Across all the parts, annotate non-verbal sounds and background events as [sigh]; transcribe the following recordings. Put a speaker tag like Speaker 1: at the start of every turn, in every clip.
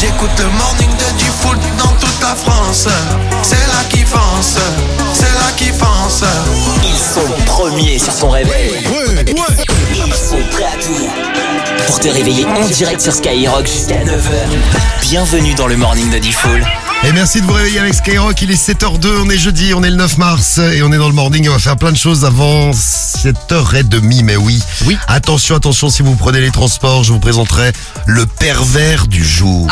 Speaker 1: J'écoute le morning de du foot dans toute la France. C'est là qui fonce, c'est là qui fonce.
Speaker 2: Ils sont premiers sur ton réveil.
Speaker 3: Ouais, ouais.
Speaker 2: Ils sont prêts à tout. Pour te réveiller en direct sur Skyrock jusqu'à 9h. Bienvenue dans le morning de Diffoul.
Speaker 3: Et merci de vous réveiller avec Skyrock. Il est 7h02, on est jeudi, on est le 9 mars et on est dans le morning. On va faire plein de choses avant 7h30, mais oui.
Speaker 4: Oui.
Speaker 3: Attention, attention, si vous prenez les transports, je vous présenterai le pervers du jour.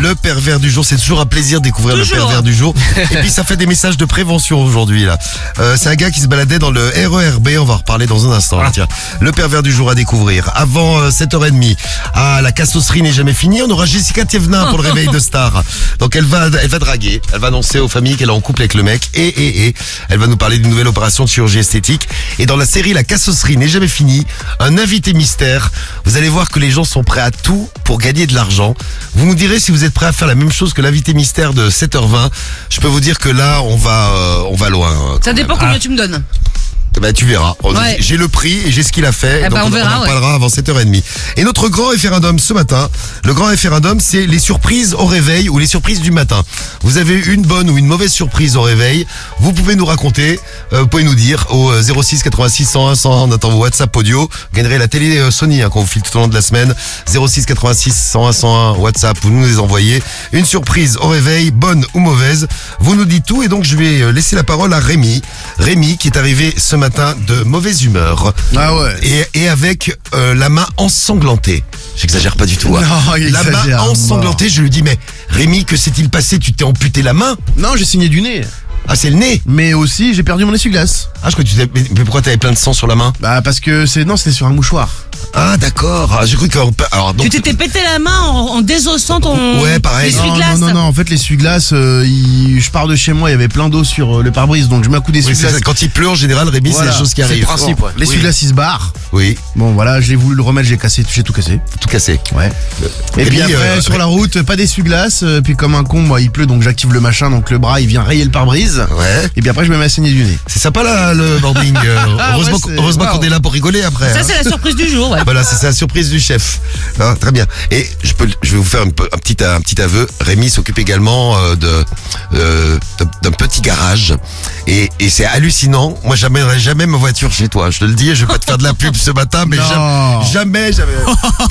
Speaker 3: Le pervers du jour, c'est toujours un plaisir de découvrir le pervers du jour. [laughs] Et puis ça fait des messages de prévention aujourd'hui là. Euh, c'est un gars qui se baladait dans le RERB, on va en reparler dans un instant. là, tiens. Le pervers du jour à découvrir. Avant euh, 7h30, ah, la cassosserie n'est jamais finie. On aura Jessica Thievnin pour le réveil de [laughs] star. Donc elle va, elle va draguer. Elle va annoncer aux familles qu'elle est en couple avec le mec. Et, et, et, elle va nous parler d'une nouvelle opération de chirurgie esthétique. Et dans la série La cassosserie n'est jamais finie, un invité mystère. Vous allez voir que les gens sont prêts à tout pour gagner de l'argent. Vous nous direz si vous êtes prêts à faire la même chose que l'invité mystère de 7h20. Je peux vous dire que là, on va, euh, on va loin. euh,
Speaker 5: Ça
Speaker 3: quand
Speaker 5: dépend
Speaker 3: même.
Speaker 5: combien tu me donnes.
Speaker 3: Bah tu verras. On-
Speaker 5: Ouais.
Speaker 3: J'ai le prix et j'ai ce qu'il a fait.
Speaker 5: Eh
Speaker 3: donc
Speaker 5: ben, on verra,
Speaker 3: en
Speaker 5: ouais.
Speaker 3: parlera avant 7h30. Et notre grand référendum ce matin, le grand référendum, c'est les surprises au réveil ou les surprises du matin. Vous avez une bonne ou une mauvaise surprise au réveil. Vous pouvez nous raconter, euh, vous pouvez nous dire au euh, 06 86 101 101. On attend vos WhatsApp audio. Vous gagnerez la télé euh, Sony hein, qu'on vous file tout au long de la semaine. 06 86 101 101 WhatsApp. Vous nous les envoyez. Une surprise au réveil, bonne ou mauvaise. Vous nous dites tout et donc je vais euh, laisser la parole à Rémi. Rémi qui est arrivé ce matin de mauvaise humeur.
Speaker 4: Ah ouais.
Speaker 3: Et, et avec euh, la main ensanglantée. J'exagère pas du tout. hein. [laughs]
Speaker 4: Non, il
Speaker 3: la main ensanglantée, je lui dis mais Rémi, que s'est-il passé? Tu t'es amputé la main?
Speaker 4: Non, j'ai signé du nez.
Speaker 3: Ah c'est le nez
Speaker 4: Mais aussi, j'ai perdu mon essuie-glace.
Speaker 3: Ah je crois que tu t'es... Mais mais pourquoi t'avais plein de sang sur la main
Speaker 4: Bah, parce que c'est. Non, c'était sur un mouchoir.
Speaker 3: Ah d'accord. Ah, j'ai cru que... Alors donc...
Speaker 5: Tu t'étais pété la main en, en désossant ton
Speaker 3: Ouais, pareil.
Speaker 4: Non,
Speaker 5: essuie-glace.
Speaker 4: non, non, non, en fait, l'essuie-glace, euh, il- je pars de chez moi, il y avait plein d'eau sur euh, le pare-brise, donc je mets un coup
Speaker 3: Oui, c'est
Speaker 4: d'essuie-glace.
Speaker 3: ça. Quand il pleut en général, Rémi,
Speaker 4: Voilà,
Speaker 3: c'est des choses qui
Speaker 4: c'est le
Speaker 3: arrivent.
Speaker 4: principe, ouais. L'essuie-glace, il se barre.
Speaker 3: Oui,
Speaker 4: Bon, voilà, j'ai voulu le remettre, j'ai cassé, j'ai tout cassé.
Speaker 3: tout cassé.
Speaker 4: Ouais. Et
Speaker 3: Rémi,
Speaker 4: puis après,
Speaker 3: euh,
Speaker 4: sur la route, pas d'essuie-glace, euh, puis comme un con, moi, il pleut, donc j'active le machin, donc le bras, il vient rayer le pare-brise.
Speaker 3: Ouais.
Speaker 4: Et puis après, je me mets à saigner du nez.
Speaker 3: C'est sympa là, le boarding. [laughs] Euh,
Speaker 4: Ah,
Speaker 3: heureusement
Speaker 4: ouais,
Speaker 3: qu'on- heureusement est là pour rigoler après.
Speaker 5: Ça,
Speaker 3: hein.
Speaker 5: c'est la surprise du jour, ouais.
Speaker 3: Voilà, c'est la surprise du chef. Ah, très bien. Et je peux, je vais vous faire un, petit, un petit aveu. Rémi s'occupe également euh, de euh, d'un- petit garage. Et, et c'est hallucinant. Moi, j'amènerai jamais ma voiture chez toi. Je te le dis. Je vais pas te faire de la pub ce matin, mais
Speaker 4: Non.
Speaker 3: jamais, jamais, jamais.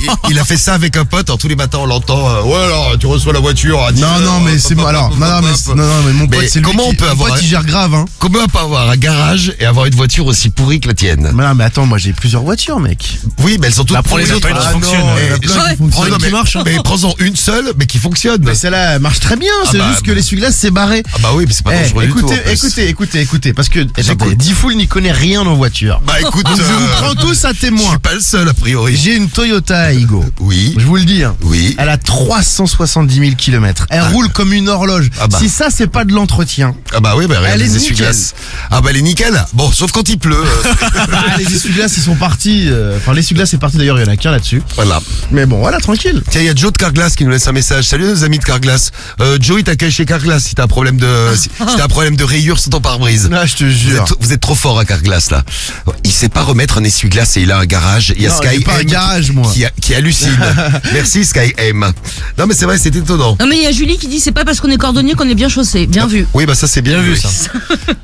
Speaker 3: [laughs] il, il a fait ça avec un pote. Alors, tous les matins, on l'entend. euh, ouais, alors, tu reçois la voiture. à 10
Speaker 4: Non,
Speaker 3: heures,
Speaker 4: non, mais c'est moi. Alors, non, non, mais,
Speaker 3: hop.
Speaker 4: c'est- non, non, mais mon pote, c'est lui
Speaker 3: comment
Speaker 4: qui-
Speaker 3: on peut avoir
Speaker 4: pote,
Speaker 3: un-
Speaker 4: il gère grave, hein.
Speaker 3: Comment on peut avoir un garage et avoir une voiture aussi pourrie que la tienne
Speaker 4: Mais non, mais attends, moi j'ai plusieurs voitures, mec.
Speaker 3: Oui, mais elles sont toutes
Speaker 6: Là, prends les autres,
Speaker 3: Ah, je-
Speaker 4: fonctionnent.
Speaker 3: Prends une qui marche. Mais prends-en une seule, mais qui fonctionne.
Speaker 4: Mais celle-là, elle marche très bien, c'est
Speaker 3: bah,
Speaker 4: juste que
Speaker 3: bah.
Speaker 4: l'essuie-glace s'est barré.
Speaker 3: Ah bah oui, mais c'est pas
Speaker 4: Eh,
Speaker 3: dangereux du tout.
Speaker 4: écoutez, écoutez, écoutez, écoutez, parce que. Diffoul n'y connaît rien en voiture.
Speaker 3: Bah écoute,
Speaker 4: je vous
Speaker 3: euh,
Speaker 4: prends tous à
Speaker 3: je
Speaker 4: témoin.
Speaker 3: suis pas le seul a priori.
Speaker 4: J'ai une Toyota Aygo.
Speaker 3: Oui,
Speaker 4: Je vous le dis, hein.
Speaker 3: oui.
Speaker 4: Elle a 370 000 km. Elle roule comme une horloge.
Speaker 3: Ah bah.
Speaker 4: Si ça, c'est pas de l'entretien.
Speaker 3: Ah bah oui, bah regarde les essuie-glaces. Ah bah elle est nickel. Bon, sauf quand il pleut. euh, [laughs]
Speaker 4: Ah, les essuie-glaces, ils sont partis. euh, Enfin, l'essuie-glace est parti d'ailleurs, il y en a qu'un là-dessus.
Speaker 3: voilà.
Speaker 4: Mais bon, voilà, tranquille.
Speaker 3: Tiens, il y a Joe de Carglass qui nous laisse un message. Salut nos amis de Carglass. Euh, Joe, il t'accueille chez Carglass si t'as un problème de, si, [laughs] si t'as un problème de rayure sur ton pare-brise.
Speaker 4: Là, je te
Speaker 3: Vous
Speaker 4: jure.
Speaker 3: êtes, vous êtes trop fort à Carglass là. Il sait pas remettre un essuie-glace et il a un garage. Il y a
Speaker 4: Non,
Speaker 3: Sky
Speaker 4: j'ai pas un
Speaker 3: M
Speaker 4: garage, moi.
Speaker 3: qui, a- qui hallucine. [laughs] Merci Sky M. Non mais c'est vrai, c'est étonnant.
Speaker 5: Non mais il y a Julie qui dit c'est pas parce qu'on est cordonnier qu'on est bien chaussé. Bien vu.
Speaker 3: Oui, bah ça c'est bien, vu ça. [laughs]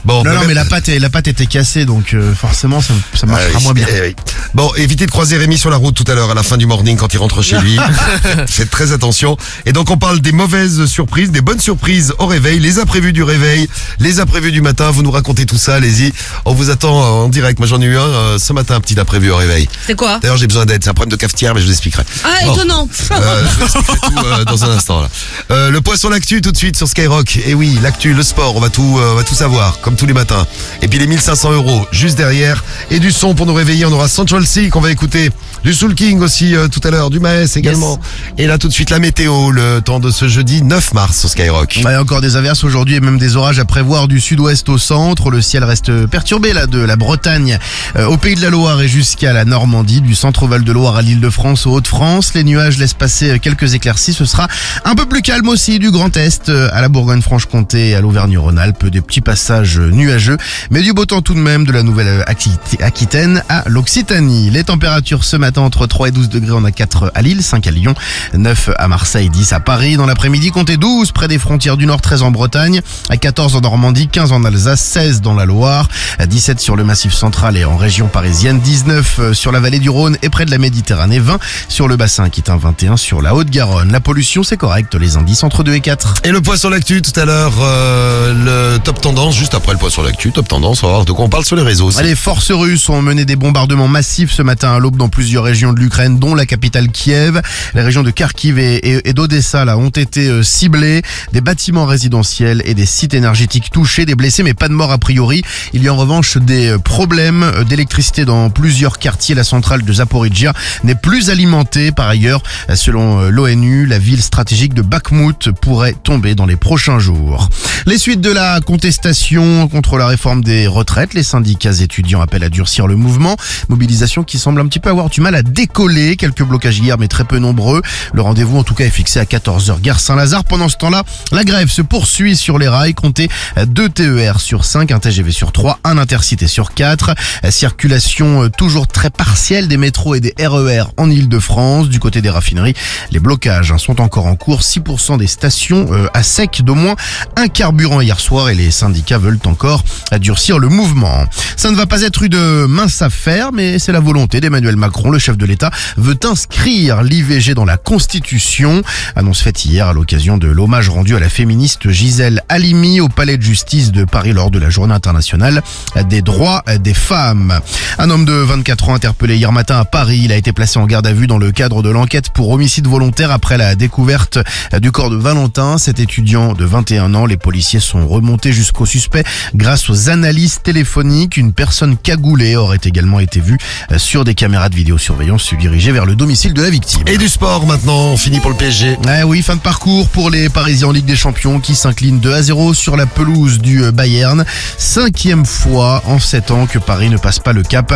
Speaker 3: Bon,
Speaker 4: Non, mais la pâte, est- la pâte était cassée, donc euh, forcément, ça, ça marchera
Speaker 3: Ah oui,
Speaker 4: moins bien.
Speaker 3: eh oui. Bon, évitez de croiser Rémi sur la route tout à l'heure à la fin du morning quand il rentre chez lui. [laughs] Faites très attention. Et donc on parle des mauvaises surprises, des bonnes surprises au réveil, les imprévus du réveil, les imprévus du matin. Vous nous racontez tout ça, allez-y. On vous attend euh, en direct. Moi j'en ai eu un euh, ce matin, un petit imprévu au réveil.
Speaker 5: C'est quoi
Speaker 3: D'ailleurs j'ai besoin d'aide. C'est un problème de cafetière, mais je vous expliquerai.
Speaker 5: Ah
Speaker 3: Bon.
Speaker 5: étonnant.
Speaker 3: Euh, je vous expliquerai tout euh, dans un instant. Là. Euh, le poisson l'actu tout de suite sur Skyrock. Et oui, l'actu, le sport, on va tout, euh, on va tout savoir comme tous les matins. Et puis les 1500 euros juste derrière et du son pour nous réveiller. On aura Central Sea qu'on va écouter, du Soul King aussi euh, tout à l'heure, du Maes également. Et là tout de suite la météo, le temps de ce jeudi 9 mars sur Skyrock.
Speaker 4: Ouais, encore des averses aujourd'hui et même des orages à prévoir du sud-ouest au centre. Le ciel reste perturbé là de la Bretagne euh, au pays de la Loire et jusqu'à la Normandie, du centre Val de Loire à l'île de France aux Hauts-de-France. Les nuages laissent passer quelques éclaircies. Ce sera un peu plus calme aussi du Grand Est à la Bourgogne-Franche-Comté et à l'Auvergne-Rhône-Alpes. Alpes, des petits passages nuageux, mais du beau temps tout de même de la nouvelle Aquitaine à l'Occitanie. Les températures ce matin entre 3 et 12 degrés, on a 4 à Lille, 5 à Lyon, 9 à Marseille, 10 à Paris. Dans l'après-midi, comptez 12 près des frontières du Nord, 13 en Bretagne, à 14 en Normandie, 15 en Alsace, 16 dans la Loire, 17 sur le Massif central et en région parisienne, 19 sur la vallée du Rhône et près de la Méditerranée, 20 sur le bassin un 21 sur la Haute-Garonne. La pollution, c'est correct, les indices entre 2 et 4.
Speaker 3: Et le point sur l'actu tout à l'heure, euh, le top tendance, juste après le point sur l'actu, top tendance, on va voir de quoi on parle sur les réseaux. aussi.
Speaker 4: Les forces russes ont mené des bombardements massifs ce matin à l'aube dans plusieurs régions de l'Ukraine, dont la capitale Kiev. Les régions de Kharkiv et, et, d'Odessa là ont été euh, ciblées. Des bâtiments résidentiels et des sites énergétiques touchés, des blessés mais pas de morts a priori. Il y a en revanche des euh, problèmes d'électricité dans plusieurs quartiers. La centrale de Zaporizhia n'est plus alimentée par ailleurs Selon euh, l'ONU, la ville stratégique de Bakhmut pourrait tomber dans les prochains jours. Les suites de la contestation contre la réforme des retraites, les syndicats étudiants appellent à durcir le mouvement. Mobilisation qui semble un petit peu avoir du mal à décoller. Quelques blocages hier, mais très peu nombreux. Le rendez-vous, en tout cas, est fixé à 14h gare Saint-Lazare. Pendant ce temps-là, la grève se poursuit sur les rails. Comptez 2 TER sur 5, un TGV sur 3, un intercité sur 4. Circulation euh, toujours très partielle des métros et des RER en Ile-de-France. Du côté des raffineries. Les blocages hein, sont encore en cours. 6% des stations euh, à sec d'au moins un carburant hier soir et les syndicats veulent encore durcir le mouvement. Ça ne va pas être une mince affaire, mais c'est la volonté d'Emmanuel Macron. Le chef de l'État veut inscrire l'IVG dans la Constitution. Annonce faite hier à l'occasion de l'hommage rendu à la féministe Gisèle Halimi au Palais de justice de Paris lors de la journée internationale des droits des femmes. Un homme de 24 ans interpellé hier matin à Paris. Il a été placé en garde à vue dans le cadre de l'enquête enquête pour homicide volontaire après la découverte du corps de Valentin, cet étudiant de 21 ans. Les policiers sont remontés jusqu'au suspect grâce aux analyses téléphoniques. Une personne cagoulée aurait également été vue sur des caméras de vidéosurveillance se diriger vers le domicile de la victime.
Speaker 3: Et du sport maintenant, fini pour le PSG.
Speaker 4: Eh oui, fin de parcours pour les Parisiens en Ligue des Champions qui s'inclinent 2 à 0 sur la pelouse du Bayern. Cinquième fois en 7 ans que Paris ne passe pas le cap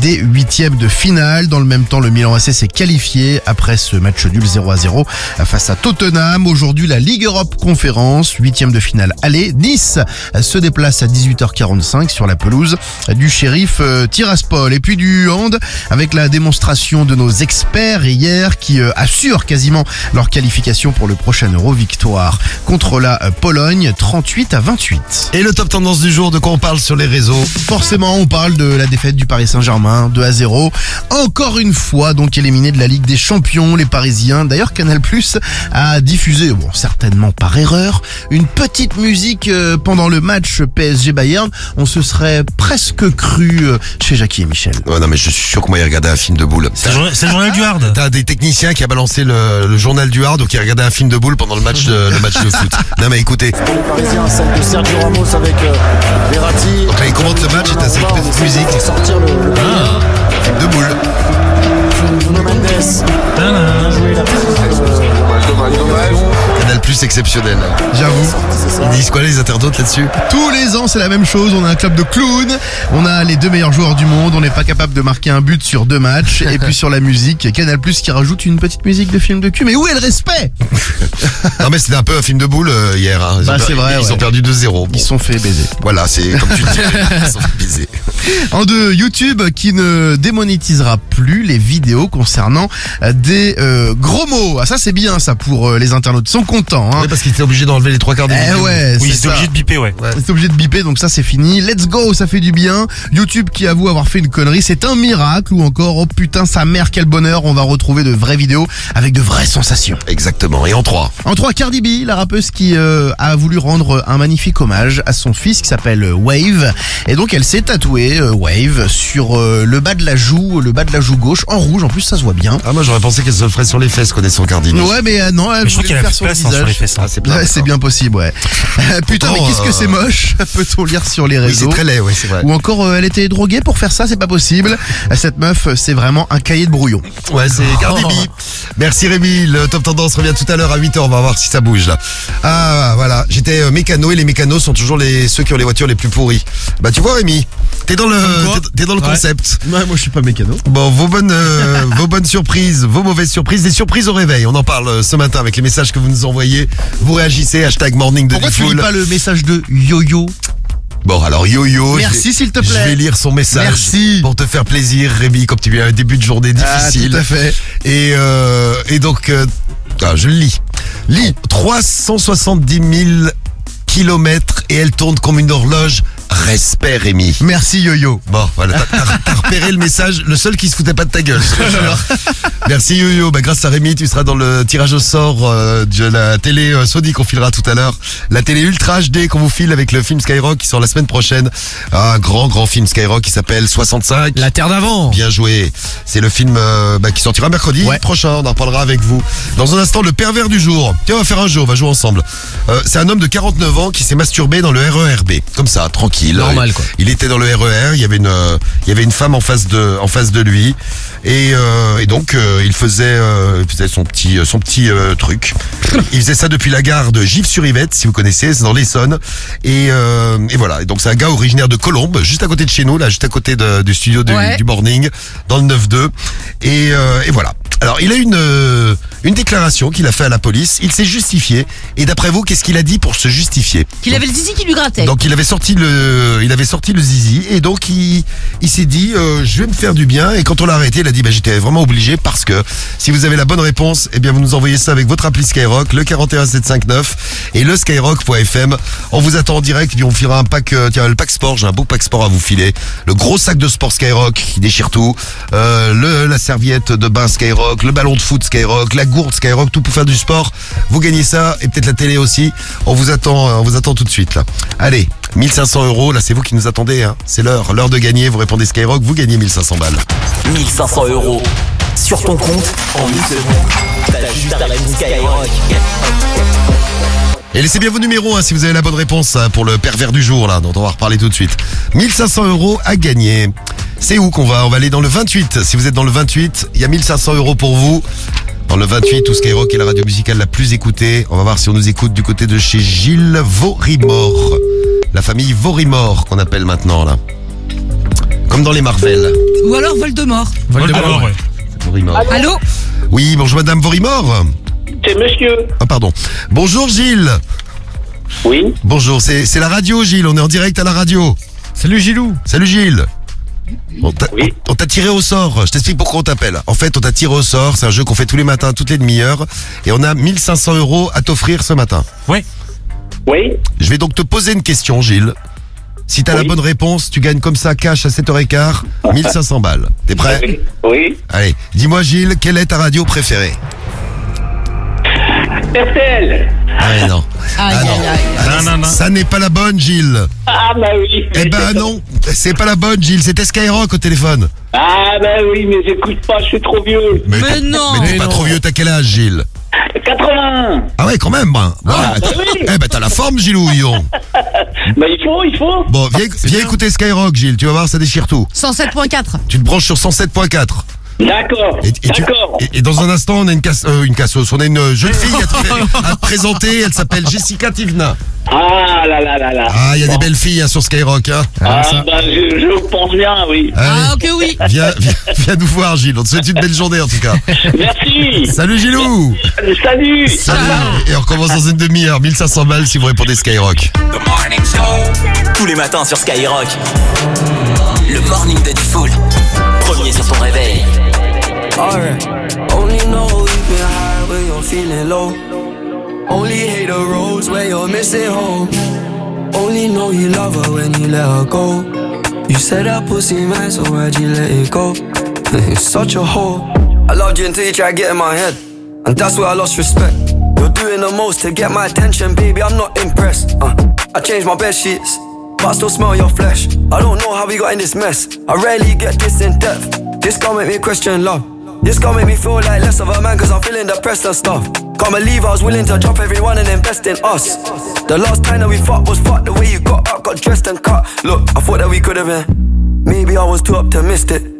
Speaker 4: des huitièmes de finale. Dans le même temps, le Milan AC s'est qualifié après ce match nul 0 à 0 face à Tottenham. Aujourd'hui, la Ligue Europe Conférence, huitième de finale aller. Nice se déplace à 18h45 sur la pelouse du shérif euh, Tiraspol. Et puis du hand avec la démonstration de nos experts hier qui euh, assurent quasiment leur qualification pour le prochain Euro victoire contre la euh, Pologne 38 à 28.
Speaker 3: Et le top tendance du jour, de quoi on parle sur les réseaux?
Speaker 4: Forcément, on parle de la défaite du Paris Saint-Germain 2 à 0. Encore une fois, donc éliminé de la Ligue des Champions les Parisiens. D'ailleurs, Canal Plus a diffusé, bon, certainement par erreur, une petite musique euh, pendant le match PSG Bayern. On se serait presque cru euh, chez Jackie et Michel.
Speaker 3: Ouais, non, mais je suis sûr que moi, il regardait un film de boule.
Speaker 6: C'est le, journal du hard.
Speaker 3: T'as des techniciens qui a balancé le, journal du hard, donc qui regardaient un film de boule pendant le match de, le match de foot. Non, mais écoutez.
Speaker 7: Les Parisiens, celle de Sergio Ramos avec euh, Verratti.
Speaker 3: Donc là, il commente le match, et t'as cette petite musique?
Speaker 7: Sortir le, le
Speaker 3: ah. film de boule.
Speaker 7: Mendes. Bien joué la
Speaker 3: Canal Plus exceptionnel.
Speaker 4: J'avoue.
Speaker 3: Ils disent quoi les internautes là-dessus
Speaker 4: Tous les ans, c'est la même chose. On a un club de clowns. On a les deux meilleurs joueurs du monde. On n'est pas capable de marquer un but sur deux matchs. Et puis sur la musique, Canal Plus qui rajoute une petite musique de film de cul. Mais où est le respect [laughs]
Speaker 3: Non mais c'était un peu un film de boule euh, hier. Hein.
Speaker 4: Bah, c'est vrai.
Speaker 3: Ils ont perdu 2-0.
Speaker 4: Ils sont fait baiser.
Speaker 3: Voilà, c'est comme tu dis. [laughs] ils sont fait baiser.
Speaker 4: En deux, YouTube qui ne démonétisera plus les vidéos concernant euh, des euh, gros mots. Ah ça c'est bien ça pour euh, les internautes. Ils sont contents. Hein.
Speaker 3: Oui, parce qu'ils étaient obligés d'enlever les trois quarts des
Speaker 4: eh
Speaker 3: vidéos.
Speaker 4: ouais,
Speaker 6: Oui, ils étaient obligés de biper, ouais.
Speaker 3: Ouais.
Speaker 4: Ils étaient obligés de biper, donc ça c'est fini. Let's go, ça fait du bien. YouTube qui avoue avoir fait une connerie, c'est un miracle. Ou encore, oh putain, sa mère, quel bonheur, on va retrouver de vraies vidéos avec de vraies sensations.
Speaker 3: Exactement. Et en trois.
Speaker 4: En trois, Cardi B, la rappeuse qui euh, a voulu rendre un magnifique hommage à son fils qui s'appelle euh, Wave. Et donc elle s'est tatouée euh, Wave sur euh, le bas de la joue, le bas de la joue gauche, en rouge. En plus, ça se voit bien.
Speaker 3: Ah moi j'aurais pensé qu'elle se le ferait sur les fesses connaissant Cardi B.
Speaker 4: Ouais, mais euh, non, elle
Speaker 6: je trouve
Speaker 4: voulait le faire sur le
Speaker 6: hein, sur les
Speaker 4: visage.
Speaker 6: fesses. hein.
Speaker 3: Ah, c'est
Speaker 4: Ouais, bien possible, ouais. [laughs] Putain, mais qu'est-ce que
Speaker 3: euh,
Speaker 4: c'est moche [laughs] Peut-on lire sur les
Speaker 3: Oui,
Speaker 4: réseaux
Speaker 3: c'est très laid, ouais, c'est vrai.
Speaker 4: Ou encore, euh, elle était droguée pour faire ça, c'est pas possible. Cette meuf, c'est vraiment un cahier de brouillon.
Speaker 3: Ouais, c'est [laughs] Cardi B. Merci Rémi, le top tendance revient tout à l'heure à 8h, on va voir si ça bouge là. Ah voilà, j'étais euh, mécano et les mécanos sont toujours les ceux qui ont les voitures les plus pourries. Bah tu vois Rémi, t'es dans le t'es- dans le
Speaker 4: Ouais.
Speaker 3: concept.
Speaker 4: Ouais, moi je suis pas mécano.
Speaker 3: Bon, vos bonnes, euh, vos bonnes surprises, vos mauvaises surprises, des surprises au réveil. On en parle euh, ce matin avec les messages que vous nous envoyez. Vous réagissez, hashtag morning de
Speaker 4: Pourquoi tu lis pas le message de Yo-Yo
Speaker 3: Bon, alors yo-yo.
Speaker 4: Merci,
Speaker 3: je
Speaker 4: s'il te
Speaker 3: Je
Speaker 4: plaît.
Speaker 3: vais lire son message.
Speaker 4: Merci.
Speaker 3: Pour te faire plaisir, Rémi, comme tu as un début de journée
Speaker 4: Ah,
Speaker 3: difficile.
Speaker 4: tout à fait.
Speaker 3: Et, euh, et donc, euh, ah, je le lis. Lis 370 000 kilomètres et elle tourne comme une horloge. Respect, Rémi.
Speaker 4: Merci Yo-Yo.
Speaker 3: Bon, voilà, t'as- repéré le message, le seul qui se foutait pas de ta gueule. Merci Yo-Yo, bah, grâce à Rémi, tu seras dans le tirage au sort euh, de la télé euh, Sony qu'on filera tout à l'heure. La télé Ultra HD qu'on vous file avec le film Skyrock qui sort la semaine prochaine. Un grand, grand film Skyrock qui s'appelle 65.
Speaker 4: La Terre d'avant.
Speaker 3: Bien joué. C'est le film euh, bah, qui sortira mercredi
Speaker 4: Ouais.
Speaker 3: prochain. On en reparlera avec vous. Dans un instant, le pervers du jour. Tiens, on va faire un jeu. On va jouer ensemble. Euh, c'est un homme de 49 ans qui s'est masturbé dans le RERB. Comme ça, tranquille.
Speaker 4: Normal, quoi.
Speaker 3: Il était dans le RER. Il y avait une, euh, il y avait une femme en face de, en face de lui. Et, euh, et donc, euh, il faisait, euh, il faisait son petit, euh, son petit euh, truc. [laughs] Il faisait ça depuis la gare de Givres-sur-Yvette, si vous connaissez. C'est dans l'Essonne. Et, euh, et voilà. Et donc, c'est un gars originaire de Colombes, juste à côté de chez nous, là, juste à côté de- du studio du,
Speaker 5: Ouais.
Speaker 3: du morning, dans le 9-2. Et, euh, et voilà. Alors, il a une, euh, une déclaration qu'il a fait à la police. Il s'est justifié. Et d'après vous, qu'est-ce qu'il a dit pour se justifier?
Speaker 5: Qu'il avait le zizi qui lui grattait.
Speaker 3: donc il avait sorti le, il avait sorti le zizi et donc il, il s'est dit, euh, je vais me faire du bien. Et quand on l'a arrêté, il a dit, bah, j'étais vraiment obligé parce que si vous avez la bonne réponse, eh bien vous nous envoyez ça avec votre appli Skyrock, le 41759 et le skyrock.fm. On vous attend en direct, puis on filera un pack, euh, tiens le pack sport, j'ai un beau pack sport à vous filer, le gros sac de sport Skyrock qui déchire tout, euh, la serviette de bain Skyrock, le ballon de foot Skyrock, la gourde Skyrock, tout pour faire du sport. Vous gagnez ça et peut-être la télé aussi. On vous attend, euh, on vous attend tout de suite là. Allez, 1500 euros, là c'est vous qui nous attendez, hein. c'est l'heure, l'heure de gagner. Vous répondez Skyrock, vous gagnez 1500 balles.
Speaker 2: 1500 euros sur ton compte en une seconde. T'as juste à répondre Skyrock.
Speaker 3: Et laissez bien vos numéros hein, si vous avez la bonne réponse hein, pour le pervers du jour là, dont on va reparler tout de suite. 1500 euros à gagner. C'est où qu'on va? On va aller dans le 28. Si vous êtes dans le 28, il y a 1500 euros pour vous. Dans le 28, où Skyrock est la radio musicale la plus écoutée. On va voir si on nous écoute du côté de chez Gilles Vorimore. La famille Vorimore qu'on appelle maintenant là. Comme dans les Marvel.
Speaker 5: Ou alors Voldemort.
Speaker 4: Voldemort, ouais.
Speaker 3: Vorimore.
Speaker 5: Allô?
Speaker 3: Oui, bonjour madame Vorimore.
Speaker 6: C'est monsieur.
Speaker 3: Ah pardon. Bonjour Gilles.
Speaker 6: Oui.
Speaker 3: Bonjour, c'est c'est la radio Gilles, on est en direct à la radio.
Speaker 4: Salut Gilou.
Speaker 3: Salut Gilles. On t'a
Speaker 6: Oui.
Speaker 3: on t'a tiré au sort. Je t'explique pourquoi on t'appelle. En fait, on t'a tiré au sort. C'est un jeu qu'on fait tous les matins, toutes les demi-heures. Et on a 1500 euros à t'offrir ce matin.
Speaker 6: Oui.
Speaker 3: Je vais donc te poser une question, Gilles. Si t'as la bonne réponse, tu gagnes comme ça cash à 7h15, 1500 [laughs] balles. T'es prêt
Speaker 6: Oui. Oui.
Speaker 3: Allez, dis-moi Gilles, quelle est ta radio préférée?
Speaker 6: RTL.
Speaker 3: Ah mais non. Ah non.
Speaker 5: aïe.
Speaker 3: Ah, ça- Ça n'est pas la bonne, Gilles.
Speaker 6: Ah bah oui.
Speaker 3: Eh ben [laughs] non, c'est pas la bonne, Gilles. C'était Skyrock au téléphone.
Speaker 6: Ah bah oui, mais j'écoute pas, je suis trop vieux.
Speaker 5: Mais
Speaker 3: t'es-
Speaker 5: non.
Speaker 3: Mais t'es
Speaker 4: Mais
Speaker 3: pas
Speaker 4: non.
Speaker 3: trop vieux, t'as quel âge, Gilles?
Speaker 6: 80.
Speaker 3: Ah ouais, quand même. Ben. Bon,
Speaker 6: Ah, bah oui.
Speaker 3: Eh ben t'as la forme, Gilou. [laughs]
Speaker 6: Bah il faut, il faut.
Speaker 3: Bon, viens, viens écouter Skyrock, Gilles. Tu vas voir, ça déchire tout.
Speaker 5: 107.4.
Speaker 3: Tu te branches sur 107.4.
Speaker 6: D'accord.
Speaker 3: Et,
Speaker 6: D'accord.
Speaker 3: et- et dans un instant, on a une, casse, euh, une cassos. On a une jeune fille à te, [laughs] à te présenter. Elle s'appelle Jessica Tivna.
Speaker 6: Ah là là là là.
Speaker 3: Ah, il y a
Speaker 6: Bon.
Speaker 3: des belles filles hein, sur Skyrock. Hein.
Speaker 6: Ah, bah je, je pense bien, oui.
Speaker 3: Allez,
Speaker 5: Ah, ok, oui.
Speaker 3: viens, viens, viens nous voir, Gilles. On te souhaite une belle journée en tout cas.
Speaker 6: Merci.
Speaker 3: Salut, Gilou.
Speaker 6: Salut.
Speaker 3: Salut. Et on recommence dans une demi-heure. 1500 balles si vous répondez Skyrock.
Speaker 2: Tous les matins sur Skyrock. Le morning de Diffoul. Premier sur ton réveil.
Speaker 8: Alright. Only know you've been high when you're feeling low. Only hate the roads where you're missing home. Only know you love her when you let her go. You said that pussy man, so why'd you let it go? [laughs] It's such a hole. I loved you until you tried to get in my head. And that's where I lost respect. You're doing the most to get my attention, baby. I'm not impressed. Uh, I changed my bed sheets, but I still smell your flesh. I don't know how we got in this mess. I rarely get this in depth. This can't make me question love. This can't make me feel like less of a man, cause I'm feeling depressed and stuff. Can't believe I was willing to drop everyone and invest in us. The last time that we fucked was fucked the way you got up, got dressed and cut. Look, I thought that we could have been. Maybe I was too optimistic.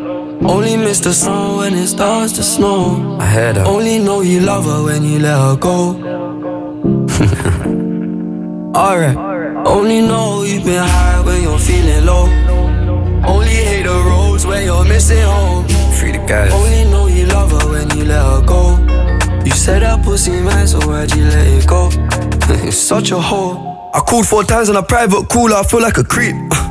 Speaker 8: Only miss the sun when it starts to snow. I had her. Only know you love her when you let her go. [laughs] Alright. Only know you've been high when you're feeling low. Only hate the roads when you're missing home. Free the guys. Only know you love her when you let her go. You said that pussy man, so why'd you let it go? [laughs] it's such a hole. I called four times on a private call, I feel like a creep. [laughs]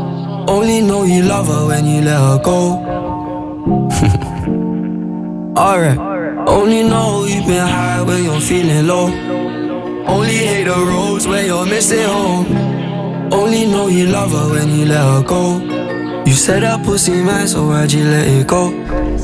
Speaker 8: Only know you love her when you let her go. [laughs] Alright. Only know you've been high when you're feeling low. Only hate the roads when you're missing home. Only know you love her when you let her go. You said that pussy man, so why'd you let it go?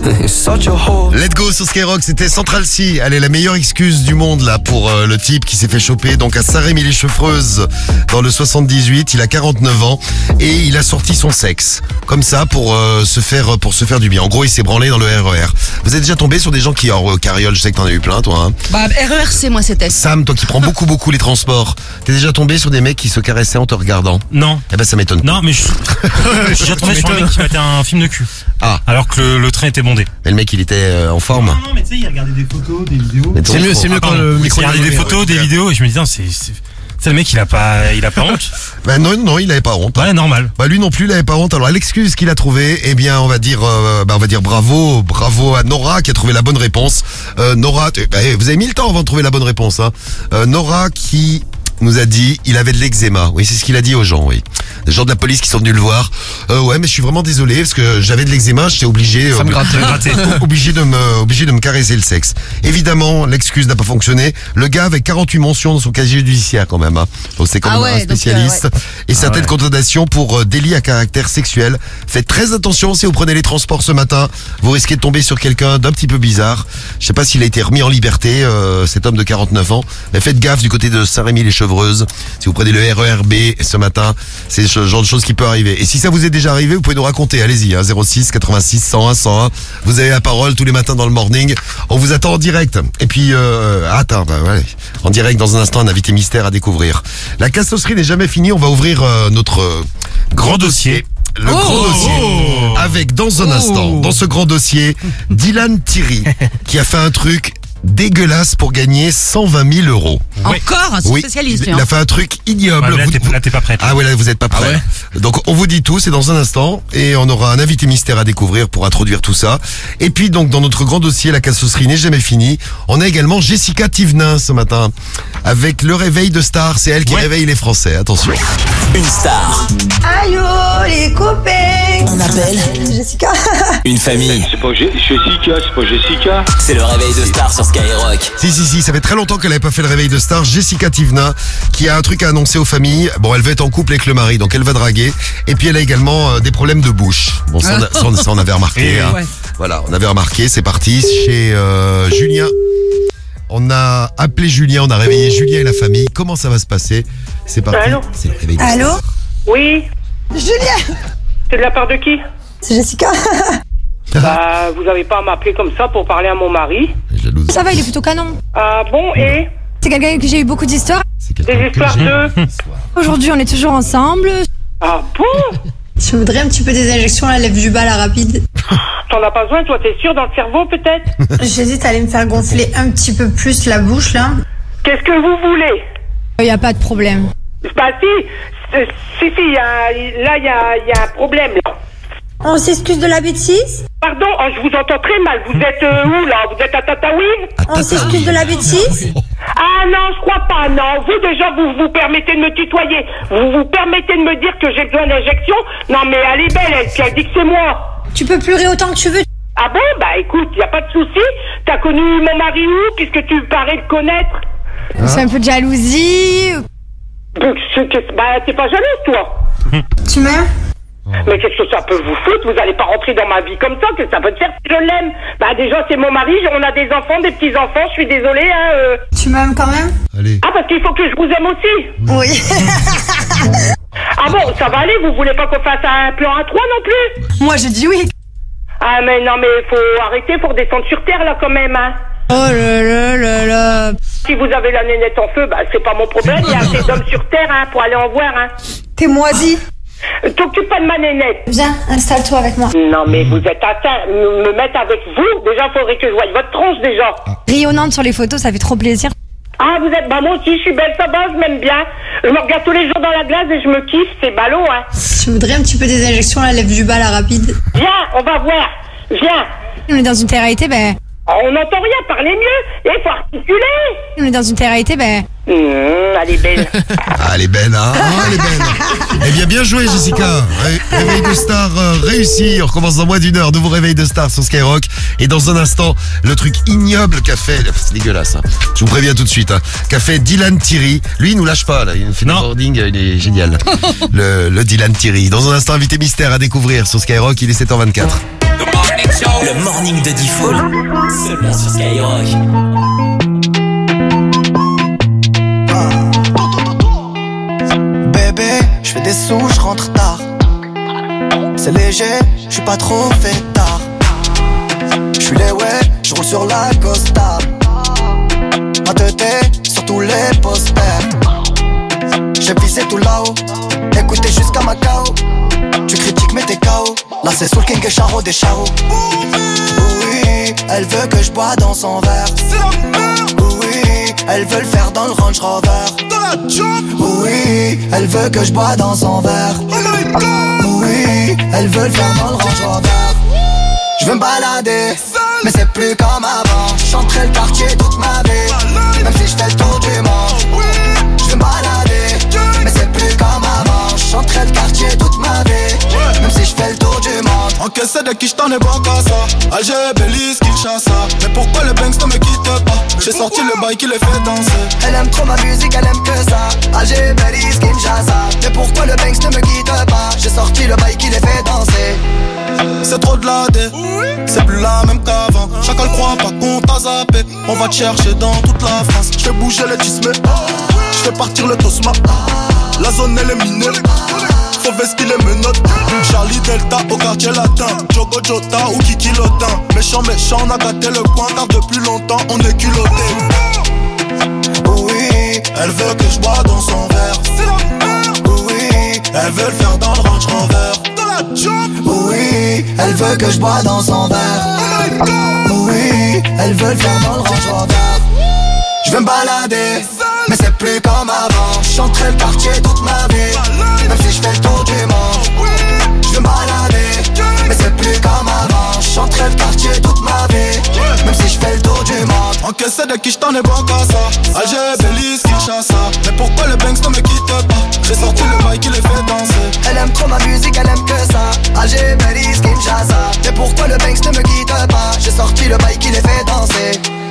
Speaker 3: Let's go sur Skyrock, c'était Central C. Elle est la meilleure excuse du monde là pour euh, le type qui s'est fait choper donc à Saint-Rémy-les-Chevreuse dans le 78. Il a 49 ans et il a sorti son sexe comme ça pour euh, se faire pour se faire du bien. En gros, il s'est branlé dans le RER. Vous êtes déjà tombé sur des gens qui hors carriole Je sais que t'en as eu plein, toi. Hein.
Speaker 5: Bah, RERC, moi, c'était.
Speaker 3: Sam, toi qui prends beaucoup beaucoup les transports, t'es déjà tombé sur des mecs qui se caressaient en te regardant?
Speaker 9: Non.
Speaker 3: Eh ben ça m'étonne.
Speaker 9: Non, mais je, [laughs] [laughs] je suis déjà tombé sur un mec qui mettait un film de cul.
Speaker 3: Ah.
Speaker 9: Alors que le, le train était bondé.
Speaker 3: Et le mec, il était euh, en forme.
Speaker 9: non, mais tu sais, il regardait des photos, des vidéos.
Speaker 3: Mais
Speaker 4: C'est mieux, c'est mieux
Speaker 9: Ah,
Speaker 4: quand le
Speaker 9: Il
Speaker 4: micro
Speaker 9: regardait des photos,
Speaker 4: ouais.
Speaker 9: des vidéos, et je me disais, c'est, c'est, c'est le mec, il a pas, il a pas honte. [laughs]
Speaker 3: Bah non, non, il avait pas honte.
Speaker 9: Ouais, normal.
Speaker 3: Bah lui non plus, il avait pas honte. Alors l'excuse qu'il a trouvée, eh bien, on va dire, euh, bah, on va dire bravo, bravo à Nora qui a trouvé la bonne réponse. Euh, Nora, bah, vous avez mis le temps avant de trouver la bonne réponse. Hein. Euh, Nora qui nous a dit, il avait de l'eczéma. Oui, c'est ce qu'il a dit aux gens. Oui, des gens de la police qui sont venus le voir. Euh, ouais, mais je suis vraiment désolé parce que j'avais de l'eczéma, j'étais obligé,
Speaker 4: Ça me
Speaker 3: obli-
Speaker 4: grattait. [laughs]
Speaker 9: Gratté.
Speaker 3: obligé de me, obligé de me caresser le sexe. Évidemment, l'excuse n'a pas fonctionné. Le gars avait 48 mentions dans son casier judiciaire quand même. Hein. Donc c'est quand
Speaker 5: Ah
Speaker 3: même
Speaker 5: ouais,
Speaker 3: un
Speaker 5: donc, euh,
Speaker 3: spécialiste.
Speaker 5: ouais.
Speaker 3: Et certaines condamnations pour euh, délit à caractère sexuel. Faites très attention si vous prenez les transports ce matin. Vous risquez de tomber sur quelqu'un d'un petit peu bizarre. Je sais pas s'il a été remis en liberté, euh, cet homme de 49 ans. Mais faites gaffe du côté de Si vous prenez le RERB ce matin, c'est ce genre de choses qui peut arriver. Et si ça vous est déjà arrivé, vous pouvez nous raconter. Allez-y, hein, 06 86 101 101. Vous avez la parole tous les matins dans le morning. On vous attend en direct. Et puis, euh, attends, bah, ouais, en direct dans un instant, un invité mystère à découvrir. La cassosserie n'est jamais finie. On va ouvrir euh, notre euh, grand dossier. Le grand dossier. Avec dans un instant, dans ce grand dossier, Dylan Thierry, qui a fait un truc dégueulasse pour gagner 120 000 euros.
Speaker 5: Encore un
Speaker 3: Oui,
Speaker 5: spécialiste.
Speaker 3: il,
Speaker 5: hein.
Speaker 3: a fait un truc ignoble.
Speaker 9: Ouais, là,
Speaker 3: Vous-
Speaker 9: t'es, pas prête.
Speaker 3: ah ouais, là, vous êtes pas prêts. Donc, on vous dit tout, c'est dans un instant. Et on aura un invité mystère à découvrir pour introduire tout ça. Et puis, donc, dans notre grand dossier, la cassosserie n'est jamais finie. On a également Jessica Thivenin ce matin. Avec le réveil de star. C'est elle qui
Speaker 9: Ouais.
Speaker 3: réveille les Français. Attention.
Speaker 2: Une star,
Speaker 10: Allô, les copains
Speaker 2: un appel,
Speaker 10: Jessica
Speaker 2: une famille.
Speaker 6: C'est pas Je- Jessica, c'est pas Jessica.
Speaker 2: C'est le réveil de star sur Skyrock.
Speaker 3: Si, si, si, ça fait très longtemps qu'elle n'avait pas fait le réveil de star. Jessica Tivna, qui a un truc à annoncer aux familles. Bon, elle va être en couple avec le mari, donc elle va draguer. Et puis elle a également euh, des problèmes de bouche. Bon, ça, on, a- ça, on- ça, on avait remarqué.
Speaker 9: Et
Speaker 3: hein.
Speaker 5: ouais.
Speaker 3: Voilà, on avait remarqué, c'est parti. Chez euh, Julien. On a appelé Julien, on a réveillé Julien et la famille. Comment ça va se passer? C'est parti.
Speaker 6: Allô?
Speaker 3: C'est le réveil de
Speaker 10: Allô?
Speaker 3: Star.
Speaker 6: Oui,
Speaker 10: Julien
Speaker 6: c'est de la part de qui?
Speaker 10: C'est Jessica
Speaker 6: Bah, vous avez pas à m'appeler comme ça pour parler à mon mari.
Speaker 3: Jalouse.
Speaker 10: Ça va, il est plutôt canon.
Speaker 6: Ah bon, et
Speaker 10: C'est quelqu'un avec qui j'ai eu beaucoup d'histoires.
Speaker 3: C'est quelqu'un
Speaker 6: Des
Speaker 3: que
Speaker 6: histoires
Speaker 3: j'ai.
Speaker 6: de...
Speaker 10: Aujourd'hui, on est toujours ensemble.
Speaker 6: Ah bon [laughs]
Speaker 11: Je voudrais un petit peu des injections à la lèvre du bas, la rapide. [laughs]
Speaker 6: T'en as pas besoin, toi, t'es sûr, dans le cerveau, peut-être [laughs]
Speaker 11: J'hésite à aller me faire gonfler un petit peu plus la bouche, là.
Speaker 6: Qu'est-ce que vous voulez
Speaker 10: Il n'y a pas de problème.
Speaker 6: Bah si, si, si, il y a- là, il y a, il y a un problème. là.
Speaker 11: On s'excuse de la bêtise
Speaker 6: Pardon, oh, je vous entends très mal. Vous êtes euh, où, là? Vous êtes à Tataouine
Speaker 11: On s'excuse de la bêtise
Speaker 6: Ah non, je crois pas, non. Vous, déjà, vous vous permettez de me tutoyer. Vous vous permettez de me dire que j'ai besoin d'injection? Non, mais elle est belle, elle, puis elle dit que c'est moi.
Speaker 11: Tu peux pleurer autant que tu veux.
Speaker 6: Ah bon? Bah écoute, y a pas de souci. T'as connu mon mari où? Puisque tu parais le connaître?
Speaker 10: C'est un peu de jalousie.
Speaker 6: Donc, Bah, t'es pas jalouse, toi
Speaker 11: Tu m'aimes
Speaker 6: Mais qu'est-ce que ça peut vous foutre Vous allez pas rentrer dans ma vie comme ça, que ça peut te faire si je l'aime Bah déjà, c'est mon mari, on a des enfants, des petits-enfants, je suis désolée, hein. euh.
Speaker 11: Tu m'aimes quand même
Speaker 3: Allez.
Speaker 6: Ah, parce qu'il faut que je vous aime aussi
Speaker 11: Oui. [laughs]
Speaker 6: Ah bon, ça va aller, vous voulez pas qu'on fasse un plan à trois non plus
Speaker 5: Moi, j'ai dit oui.
Speaker 6: Ah mais non, mais faut arrêter, faut redescendre sur terre là quand même, hein
Speaker 10: Oh là là là là.
Speaker 6: Si vous avez la nénette en feu, bah c'est pas mon problème, il y a [laughs] assez d'hommes sur terre, hein, pour aller en voir, hein
Speaker 11: T'es moisi.
Speaker 6: T'occupes pas de ma nénette
Speaker 11: Viens, installe-toi avec moi.
Speaker 6: Non mais vous êtes atteint, me me mettre avec vous, déjà faudrait que je voie votre tronche déjà
Speaker 10: Rayonnante sur les photos, ça fait trop plaisir.
Speaker 6: Ah, vous êtes. Bah, moi aussi, je suis belle, ça va, je m'aime bien. Je me regarde tous les jours dans la glace et je me kiffe, c'est ballot, hein.
Speaker 11: Tu voudrais un petit peu des injections à la lèvre du bas, la rapide
Speaker 6: Viens, on va voir. Viens.
Speaker 10: On est dans une terre-réalité, ben.
Speaker 6: On n'entend rien, parlez mieux. Et faut articuler.
Speaker 10: On est dans une terre-réalité, ben.
Speaker 6: Mmh, elle est belle. [laughs]
Speaker 3: Ah, elle est belle, hein Ah, Elle est belle. Eh bien, bien joué, Jessica. Ré- Réveil de star euh, réussi. On recommence dans moins d'une heure. Nouveau réveil de star sur Skyrock. Et dans un instant, le truc ignoble qu'a fait, c'est dégueulasse, hein. je vous préviens tout de suite, hein, qu'a fait Dylan Thierry. Lui, il nous lâche pas, là. Il fait du boarding, euh, il est génial. [laughs] le, le Dylan Thierry. Dans un instant, invité mystère à découvrir sur Skyrock. Il est 7h24.
Speaker 2: Le morning de Diffoul, seulement sur Skyrock.
Speaker 12: Fais des sous, je rentre tard. C'est léger, je suis pas trop fait tard. Je suis les ouais, je roule sur la Costa. Ma tête sur tous les posters. J'ai visé tout là-haut, écoutez jusqu'à Macao. Tu critiques mais t'es KO. Là c'est Soul King et Charo des Charo. Oui, elle veut que je bois dans son verre. Elle veut le faire dans le Range Rover. Oui, elle veut que je bois dans son verre. Oui, elle veut le faire dans le Range Rover. Je veux me balader, mais c'est plus comme avant.
Speaker 1: Encaissé de qui j't'en ai bon qu'à ça Alger, Belize, Kinshasa Mais pourquoi le Banks ne me quitte pas? J'ai sorti le bail qui les fait danser.
Speaker 12: Elle aime trop ma musique, elle aime que ça. Alger, Belize, Kinshasa. Mais pourquoi le Banks ne me quitte pas? J'ai sorti le bail qui les fait danser.
Speaker 1: C'est trop de la dé C'est plus la même qu'avant. Chacun croit pas qu'on t'a zappé On va te chercher dans toute la France. Je fais bouger les tismes. Je fais partir le tosma. La zone elle est minée Les menottes. Charlie Delta au quartier latin. Jogo Jota ou Kiki Lotin. Méchant méchant on a gâté le coin Car depuis longtemps on est culotté.
Speaker 12: Oui,
Speaker 1: Elle veut que je bois dans son verre.
Speaker 12: Oui,
Speaker 1: Elle veut le faire dans le Range Rover
Speaker 12: oui, elle veut que je bois dans son verre. Oui, elle veut le faire dans le Range Rover. Je veux me balader, mais c'est plus comme avant. J'entrais le quartier toute ma vie, même si je fais le tour du monde. Je balader, mais c'est plus comme avant. J'entrais le quartier toute ma vie, même si je fais le tour du monde.
Speaker 1: Encaissé de qui j't'en ai bon qu'à ça Alger, Belize, Kinshasa Mais pourquoi le Banks ne me quitte pas? J'ai sorti le bail qui les fait danser
Speaker 12: Elle aime trop ma musique, elle aime que ça. Alger, Belize, Kinshasa. Mais pourquoi le Banks ne me quitte pas? J'ai sorti le bail qui les fait danser.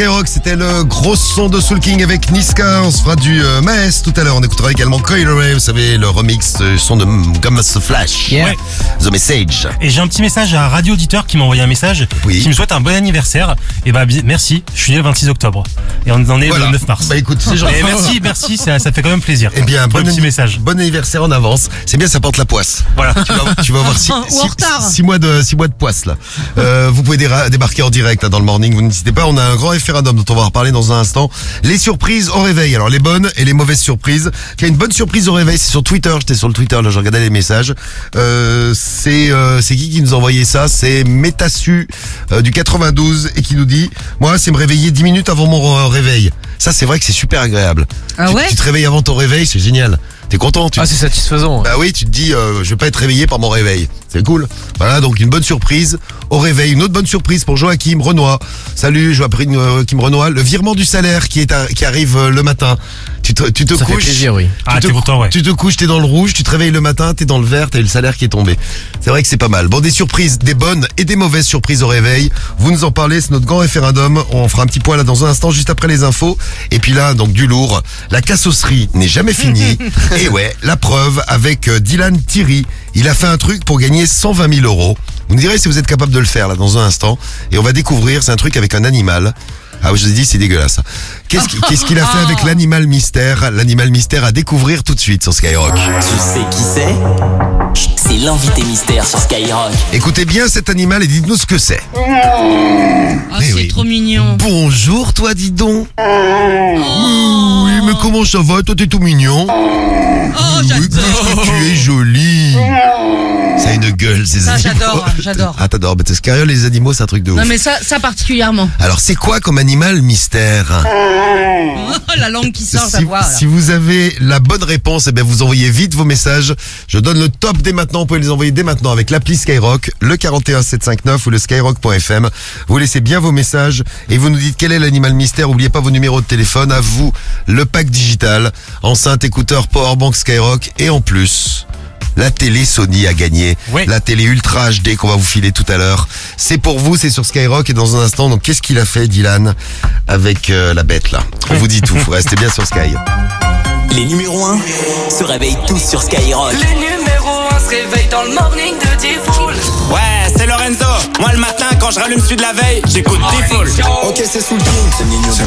Speaker 3: Skyrock, c'était le gros son de Soul King avec Niska. On se fera du euh, Maes tout à l'heure. On écoutera également Coil Ray, vous savez, le remix euh, son de Gummas Flash.
Speaker 9: Ouais.
Speaker 3: The Message.
Speaker 9: Et j'ai un petit message à un radio auditeur qui m'a envoyé un message qui me souhaite un bon anniversaire. Et bah bi- merci, je suis né le 26 octobre. Et on en est
Speaker 3: Voilà.
Speaker 9: le 9 mars.
Speaker 3: Bah écoute, c'est gentil.
Speaker 9: Et merci, merci, ça, ça fait quand même plaisir.
Speaker 3: Eh bien,
Speaker 9: Pour
Speaker 3: bon,
Speaker 9: le petit
Speaker 3: anni-
Speaker 9: message.
Speaker 3: bon anniversaire en avance. C'est bien, ça porte la poisse.
Speaker 9: Voilà.
Speaker 3: Tu vas, tu vas avoir six,
Speaker 10: Ou [laughs] en
Speaker 3: six-
Speaker 10: retard.
Speaker 3: six mois de six mois de poisse là. Euh, vous pouvez déra- débarquer en direct dans le morning. Vous n'hésitez pas. On a un grand référendum dont on va reparler dans un instant. Les surprises au réveil. Alors les bonnes et les mauvaises surprises. Il y a une bonne surprise au réveil. C'est sur Twitter. J'étais sur le Twitter là. Je regardais les messages. Euh, c'est euh, c'est qui qui nous a envoyé ça? C'est Metassu euh, du 92 et qui nous dit moi c'est me réveiller 10 minutes avant mon euh, réveil. Ça c'est vrai que c'est super agréable.
Speaker 5: Ah
Speaker 3: tu,
Speaker 5: ouais
Speaker 3: tu te réveilles avant ton réveil, c'est génial. T'es content tu
Speaker 13: Ah, c'est satisfaisant.
Speaker 3: Bah oui, tu te dis, euh, je vais pas être réveillé par mon réveil. C'est cool. Voilà, donc une bonne surprise au réveil. Une autre bonne surprise pour Joachim Renoir. Salut, Joachim euh, Joachim Renoir. Le virement du salaire qui est à- qui arrive euh, le matin. Tu te, tu te
Speaker 13: Ça fait
Speaker 3: couches.
Speaker 13: plaisir, oui.
Speaker 3: Tu,
Speaker 9: Ah,
Speaker 3: te,
Speaker 9: content, ouais.
Speaker 3: tu te couches, t'es dans le rouge, tu te réveilles le matin, t'es dans le vert, t'as eu le salaire qui est tombé. C'est vrai que c'est pas mal. Bon, des surprises, des bonnes et des mauvaises surprises au réveil. Vous nous en parlez, c'est notre grand référendum. On fera un petit point là dans un instant, juste après les infos. Et puis là, donc du lourd. La cassosserie n'est jamais finie. [laughs] et ouais, la preuve avec euh, Dylan Thierry. Il a fait un truc pour gagner 120 000 euros. Vous me direz si vous êtes capable de le faire là dans un instant. Et on va découvrir, c'est un truc avec un animal. Ah, je vous ai dit, c'est dégueulasse. Qu'est-ce qui- qu'est-ce qu'il a fait avec l'animal mystère? L'animal mystère à découvrir tout de suite sur Skyrock.
Speaker 2: Tu sais qui c'est? C'est l'invité mystère sur Skyrock.
Speaker 3: Écoutez bien cet animal et dites-nous ce que c'est.
Speaker 5: Oh, c'est
Speaker 3: oui.
Speaker 5: trop mignon.
Speaker 3: Bonjour toi, dis donc. Oui, mais comment ça va? Toi, t'es tout mignon.
Speaker 5: Oh,
Speaker 3: oui, que tu es joli. Ça a une gueule, ces
Speaker 5: Ça,
Speaker 3: animaux.
Speaker 5: j'adore, j'adore.
Speaker 3: Ah, t'adores. Mais c'est carrément les animaux, c'est un truc de ouf.
Speaker 5: Non, mais ça, ça particulièrement.
Speaker 3: Alors, c'est quoi comme animal mystère?
Speaker 5: Oh, la langue qui sort,
Speaker 3: si,
Speaker 5: ça
Speaker 3: si vous avez la bonne réponse, eh bien vous envoyez vite vos messages. Je donne le top dès maintenant. Vous pouvez les envoyer dès maintenant avec l'appli Skyrock, le 41759 ou le skyrock.fm. Vous laissez bien vos messages et vous nous dites quel est l'animal mystère. N'oubliez pas vos numéros de téléphone. À vous, le pack digital, enceinte, écouteur, powerbank Skyrock et en plus. La télé Sony a gagné. La télé Ultra HD qu'on va vous filer tout à l'heure. C'est pour vous, c'est sur Skyrock et dans un instant. Donc qu'est-ce qu'il a fait Dylan avec euh, la bête là? On vous dit tout. Restez bien sur Sky.
Speaker 2: Les numéros 1 se réveillent tous sur Skyrock.
Speaker 8: Les numéros 1 se réveillent dans le morning de Diffoul.
Speaker 14: Ouais, c'est Lorenzo. Moi, le matin, quand je rallume celui de la veille, j'écoute Diffoul.
Speaker 12: Ok, c'est Soul King. C'est Nino.
Speaker 14: C'est.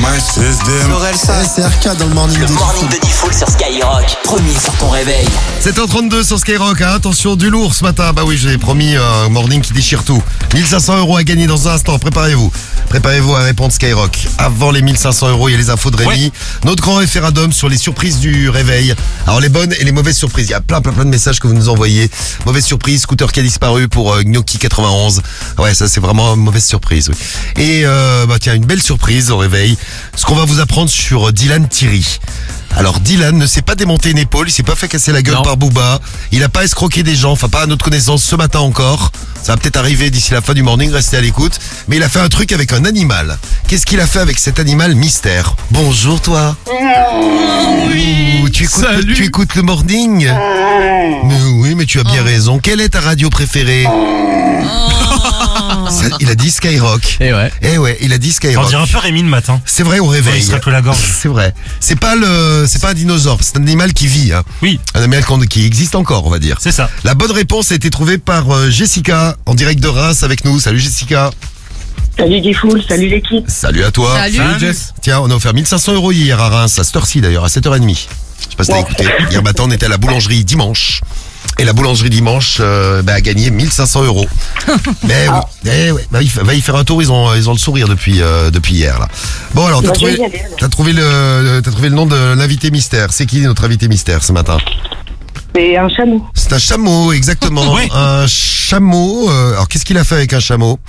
Speaker 12: Sorel, ça, c'est RK dans le morning
Speaker 2: Le
Speaker 12: de
Speaker 2: morning de Diffoul sur Skyrock. Premier sur ton réveil.
Speaker 3: 7h32 sur Skyrock, hein. attention du lourd ce matin. Bah oui, je l'ai promis, un morning qui déchire tout. 1500 euros à gagner dans un instant, préparez-vous. Préparez-vous à répondre Skyrock. Avant les 1500 euros, il y a les infos de Rémi. Notre grand référendum sur les surprises du réveil. Alors les bonnes et les mauvaises surprises. Il y a plein plein plein de messages que vous nous envoyez. Mauvaise surprise, scooter qui a disparu pour euh, Gnocchi 91. Ouais, ça c'est vraiment une mauvaise surprise. Et euh, bah tiens, une belle surprise au réveil. Ce qu'on va vous apprendre sur euh, Dylan Thierry. Alors Dylan ne s'est pas démonté une épaule, il s'est pas fait casser la gueule par Booba, il a pas escroqué des gens, enfin pas à notre connaissance ce matin encore. Ça va peut-être arriver d'ici la fin du morning, restez à l'écoute. Mais il a fait un truc avec un animal. Qu'est-ce qu'il a fait avec cet animal mystère? Bonjour toi. Ouh, tu écoutes, le, tu écoutes le morning? Mais oui, mais tu as bien raison. Quelle est ta radio préférée? [laughs] Ça, Il a dit Skyrock.
Speaker 13: Et ouais.
Speaker 3: Eh ouais, il a dit Skyrock.
Speaker 9: On dirait un peu Rémi le matin.
Speaker 3: C'est vrai au
Speaker 9: Ouais,
Speaker 3: réveil.
Speaker 9: il se la gorge.
Speaker 3: C'est vrai. C'est pas le, c'est pas un dinosaure, c'est un animal qui vit. Hein.
Speaker 9: Oui.
Speaker 3: Un animal qui existe encore, on va dire.
Speaker 9: C'est ça.
Speaker 3: La bonne réponse a été trouvée par euh, Jessica en direct de Reims avec nous. Salut Jessica.
Speaker 6: Salut Diffoul, salut l'équipe.
Speaker 3: Salut à toi.
Speaker 5: Salut. Salut,
Speaker 9: Jess.
Speaker 3: Tiens, on a offert 1500 euros hier à Reims, à cette heure-ci d'ailleurs, à 7h30. Je sais pas si t'as écouté. Hier matin, on était à la boulangerie dimanche. Et la boulangerie dimanche euh, bah, a gagné 1500 euros. [laughs] Mais oui, eh ouais, bah, va y faire un tour, ils ont, ils ont le sourire depuis, euh, depuis hier. Là. Bon alors, t'as
Speaker 6: Bah,
Speaker 3: trouvé, t'as trouvé, le, t'as trouvé le nom de l'invité mystère. C'est qui notre invité mystère ce matin
Speaker 6: C'est un chameau.
Speaker 3: C'est un chameau, exactement.
Speaker 9: Oui.
Speaker 3: Un chameau. euh, alors qu'est-ce qu'il a fait avec un chameau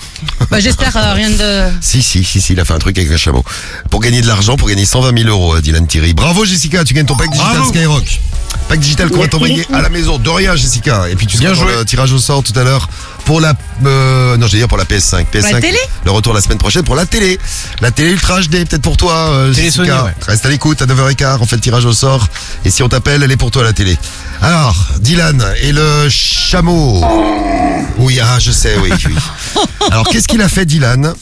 Speaker 5: Bah, j'espère euh, rien de.
Speaker 3: Si, si, si, si, il a fait un truc avec un chameau. Pour gagner de l'argent, pour gagner 120 000 euros, euh, Dylan Thierry. Bravo Jessica, tu gagnes ton pack digital
Speaker 9: Bravo.
Speaker 3: Skyrock. Pack digital qu'on va t'envoyer à la maison. De rien Jessica. Et puis tu
Speaker 13: Bien
Speaker 3: seras dans
Speaker 13: joué.
Speaker 3: le tirage au sort tout à l'heure pour la... euh, non, j'allais dire pour la PS5. PS5
Speaker 5: la télé
Speaker 3: Le retour la semaine prochaine pour la télé. La télé Ultra HD, peut-être pour toi euh,
Speaker 13: Télé
Speaker 3: Jessica.
Speaker 13: Sony, ouais.
Speaker 3: Reste à l'écoute, à 9h15, on fait le tirage au sort. Et si on t'appelle, elle est pour toi la télé. Alors, Dylan et le chameau. Oui, ah, je sais, oui, oui. [laughs] Alors, qu'est-ce qu'il a fait, Dylan?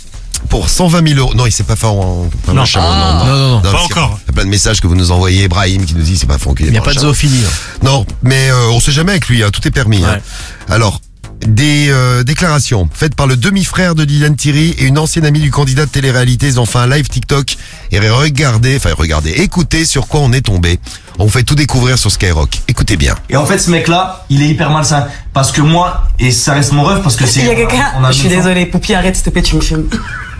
Speaker 3: Pour 120 000 euros. Non, il s'est pas fait en, en
Speaker 9: Non.
Speaker 3: un chameau,
Speaker 9: Ah. Non, non, non. Pas encore.
Speaker 3: Il y a plein de messages que vous nous envoyez, Brahim qui nous dit c'est pas qu'il est
Speaker 4: Il n'y a pas de zoophilie.
Speaker 3: Non, mais euh, on sait jamais avec lui, hein, tout est permis. hein. Alors, des euh, déclarations faites par le demi-frère de Dylan Thierry et une ancienne amie du candidat de télé-réalité. Ils ont fait un live TikTok et regardez, enfin regardez, écoutez sur quoi on est tombé. On vous fait tout découvrir sur Skyrock. Écoutez bien.
Speaker 13: Et en fait, ce mec-là, il est hyper malsain. Parce que moi, et ça reste mon rêve, parce que c'est.
Speaker 15: Il y a quelqu'un, je suis désolée, Poupie, arrête s'il te plaît, tu me filmes.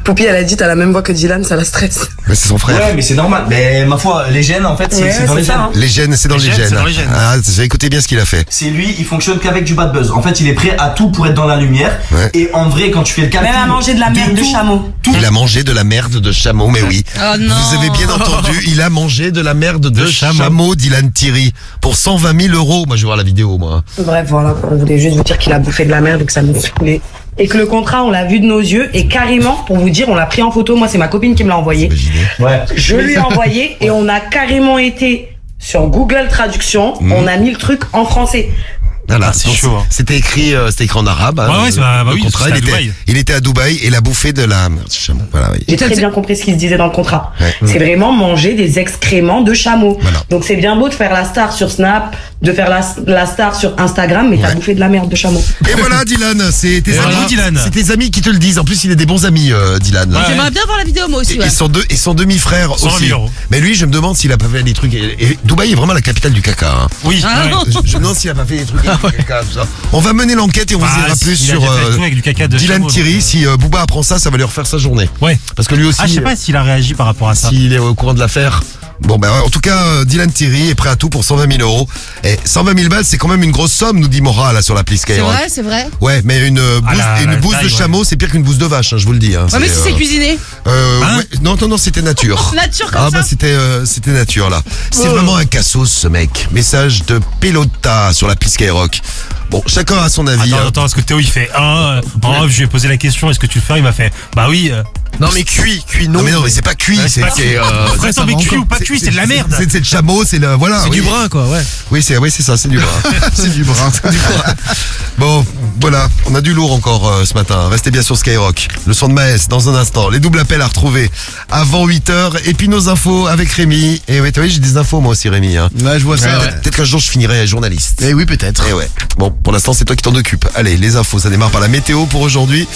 Speaker 15: Poupie, elle a dit, t'as la même voix que Dylan, ça la stresse.
Speaker 3: Mais c'est son frère.
Speaker 13: Ouais, mais c'est normal. Mais ma foi, les gènes, en fait, c'est
Speaker 15: Ouais,
Speaker 13: dans les gènes.
Speaker 15: hein.
Speaker 3: Les gènes, c'est dans les,
Speaker 13: Les gènes, c'est dans les gènes.
Speaker 3: Ah, c'est- écoutez bien ce qu'il a fait.
Speaker 13: C'est lui, il fonctionne qu'avec du bad buzz. En fait, il est prêt à tout pour être dans la lumière. Et en vrai, quand tu fais le calcul.
Speaker 15: Même à manger de la merde de
Speaker 13: tout-
Speaker 15: chameau.
Speaker 3: Il a mangé de la merde de chameau, mais oui.
Speaker 5: Oh non.
Speaker 3: Vous avez bien entendu, il a mangé de la merde de, chameau.
Speaker 9: chameau.
Speaker 3: Dylan Thierry, pour 120 000 euros. Moi, je vais voir la vidéo, moi.
Speaker 15: Bref, voilà, on voulait juste vous dire qu'il a bouffé de la merde et que ça nous saoulait. Et que le contrat, on l'a vu de nos yeux. Et carrément, pour vous dire, on l'a pris en photo. Moi, c'est ma copine qui me l'a envoyé.
Speaker 13: Ouais.
Speaker 15: Je lui ai [laughs] envoyé et on a carrément été sur Google Traduction.
Speaker 3: Mhm.
Speaker 15: On a mis le truc en français.
Speaker 3: Voilà,
Speaker 9: c'est chaud, hein.
Speaker 3: C'était écrit, euh, c'était écrit en arabe. hein,
Speaker 9: Ouais, ouais,
Speaker 3: le-
Speaker 9: c'est- bah, bah
Speaker 3: le
Speaker 9: oui,
Speaker 3: contrat, il
Speaker 9: à
Speaker 3: était,
Speaker 9: Dubaï.
Speaker 3: il était à Dubaï et il a bouffé de la merde de chameau. Voilà, oui.
Speaker 15: J'ai très bien compris ce qu'il se disait dans le contrat.
Speaker 3: Ouais.
Speaker 15: C'est vraiment manger des excréments de chameau.
Speaker 3: Voilà.
Speaker 15: Donc c'est bien beau de faire la star sur Snap, de faire la, la star sur Instagram, mais t'as bouffé de la merde de chameau.
Speaker 3: Et [laughs] voilà, Dylan, c'est tes
Speaker 9: Et
Speaker 3: amis.
Speaker 9: voilà, Dylan.
Speaker 3: C'est tes amis qui te le disent. En plus, il a des bons amis, euh, Dylan.
Speaker 5: J'aimerais bien voir la vidéo moi aussi.
Speaker 3: Et,
Speaker 5: Ouais.
Speaker 3: et son, deux- et son demi-frère
Speaker 9: 120 000
Speaker 3: aussi. Mais lui, je me demande s'il a pas fait des trucs. Et, et Dubaï est vraiment la capitale du caca. hein.
Speaker 9: Oui.
Speaker 5: Ah.
Speaker 3: Je, je me demande s'il a pas fait des trucs [laughs] [laughs] On va mener l'enquête et on vous
Speaker 9: Ah,
Speaker 3: dira plus sur euh, Dylan Thierry.
Speaker 9: euh.
Speaker 3: Si euh, Booba apprend ça, ça va lui refaire sa journée.
Speaker 9: Ouais.
Speaker 3: Parce que lui aussi,
Speaker 9: Ah, je sais pas s'il a réagi par rapport à ça.
Speaker 3: s'il est au courant de l'affaire. Bon, ben, en tout cas, euh, Dylan Thierry est prêt à tout pour 120 000 euros. Et 120 000 balles, c'est quand même une grosse somme, nous dit Mora, là, sur l'appli
Speaker 5: C'est
Speaker 3: Skyrock.
Speaker 5: vrai, c'est vrai.
Speaker 3: Ouais, mais une euh,
Speaker 9: Ah,
Speaker 3: bouse, une bouse de
Speaker 9: ouais.
Speaker 3: chameau, c'est pire qu'une bouse de vache, hein, je vous le dis. Hein,
Speaker 5: Ouais, mais si c'est
Speaker 3: euh,
Speaker 5: cuisiné.
Speaker 3: euh,
Speaker 9: Hein
Speaker 3: ouais, non, non, non, c'était nature. [laughs]
Speaker 5: Nature comme
Speaker 3: Ah
Speaker 5: ça.
Speaker 3: bah c'était euh, c'était nature là. C'est vraiment un cassos ce mec. Message de Pelota sur l'appli Skyrock. Bon, chacun a son avis.
Speaker 9: Attends,
Speaker 3: hein.
Speaker 9: attends, est-ce que Théo il fait un En off, je lui ai posé la question, est-ce que tu le fais Il m'a fait, bah oui. euh,
Speaker 4: Non, mais cuit, cuit,
Speaker 3: Non
Speaker 4: non.
Speaker 3: mais non mais c'est pas cuit,
Speaker 9: Ouais,
Speaker 3: c'est
Speaker 9: c'est pas
Speaker 3: c'est
Speaker 9: cuit.
Speaker 3: euh,
Speaker 9: Après, attends, mais cuit ou pas cuit, c'est de la merde.
Speaker 3: C'est c'est le chameau, c'est le voilà.
Speaker 4: C'est
Speaker 3: oui.
Speaker 4: du brun, quoi, ouais.
Speaker 3: Oui, c'est oui, c'est ça, c'est du brun. [laughs]
Speaker 4: C'est du brun.
Speaker 3: Du brun. Bon, voilà, on a du lourd encore euh, ce matin. Restez bien sur Skyrock. Le son de Maës dans un instant. Les doubles appels à retrouver avant 8h. Et puis nos infos avec Rémi. Et oui, tu vois, j'ai des infos moi aussi Rémi. Hein.
Speaker 4: Là, je vois ça. ouais.
Speaker 3: Peut-être qu'un jour je finirai journaliste.
Speaker 4: Eh oui, peut-être.
Speaker 3: Et ouais. Bon, pour l'instant, c'est toi qui t'en occupe. Allez, les infos, ça démarre par la météo pour aujourd'hui.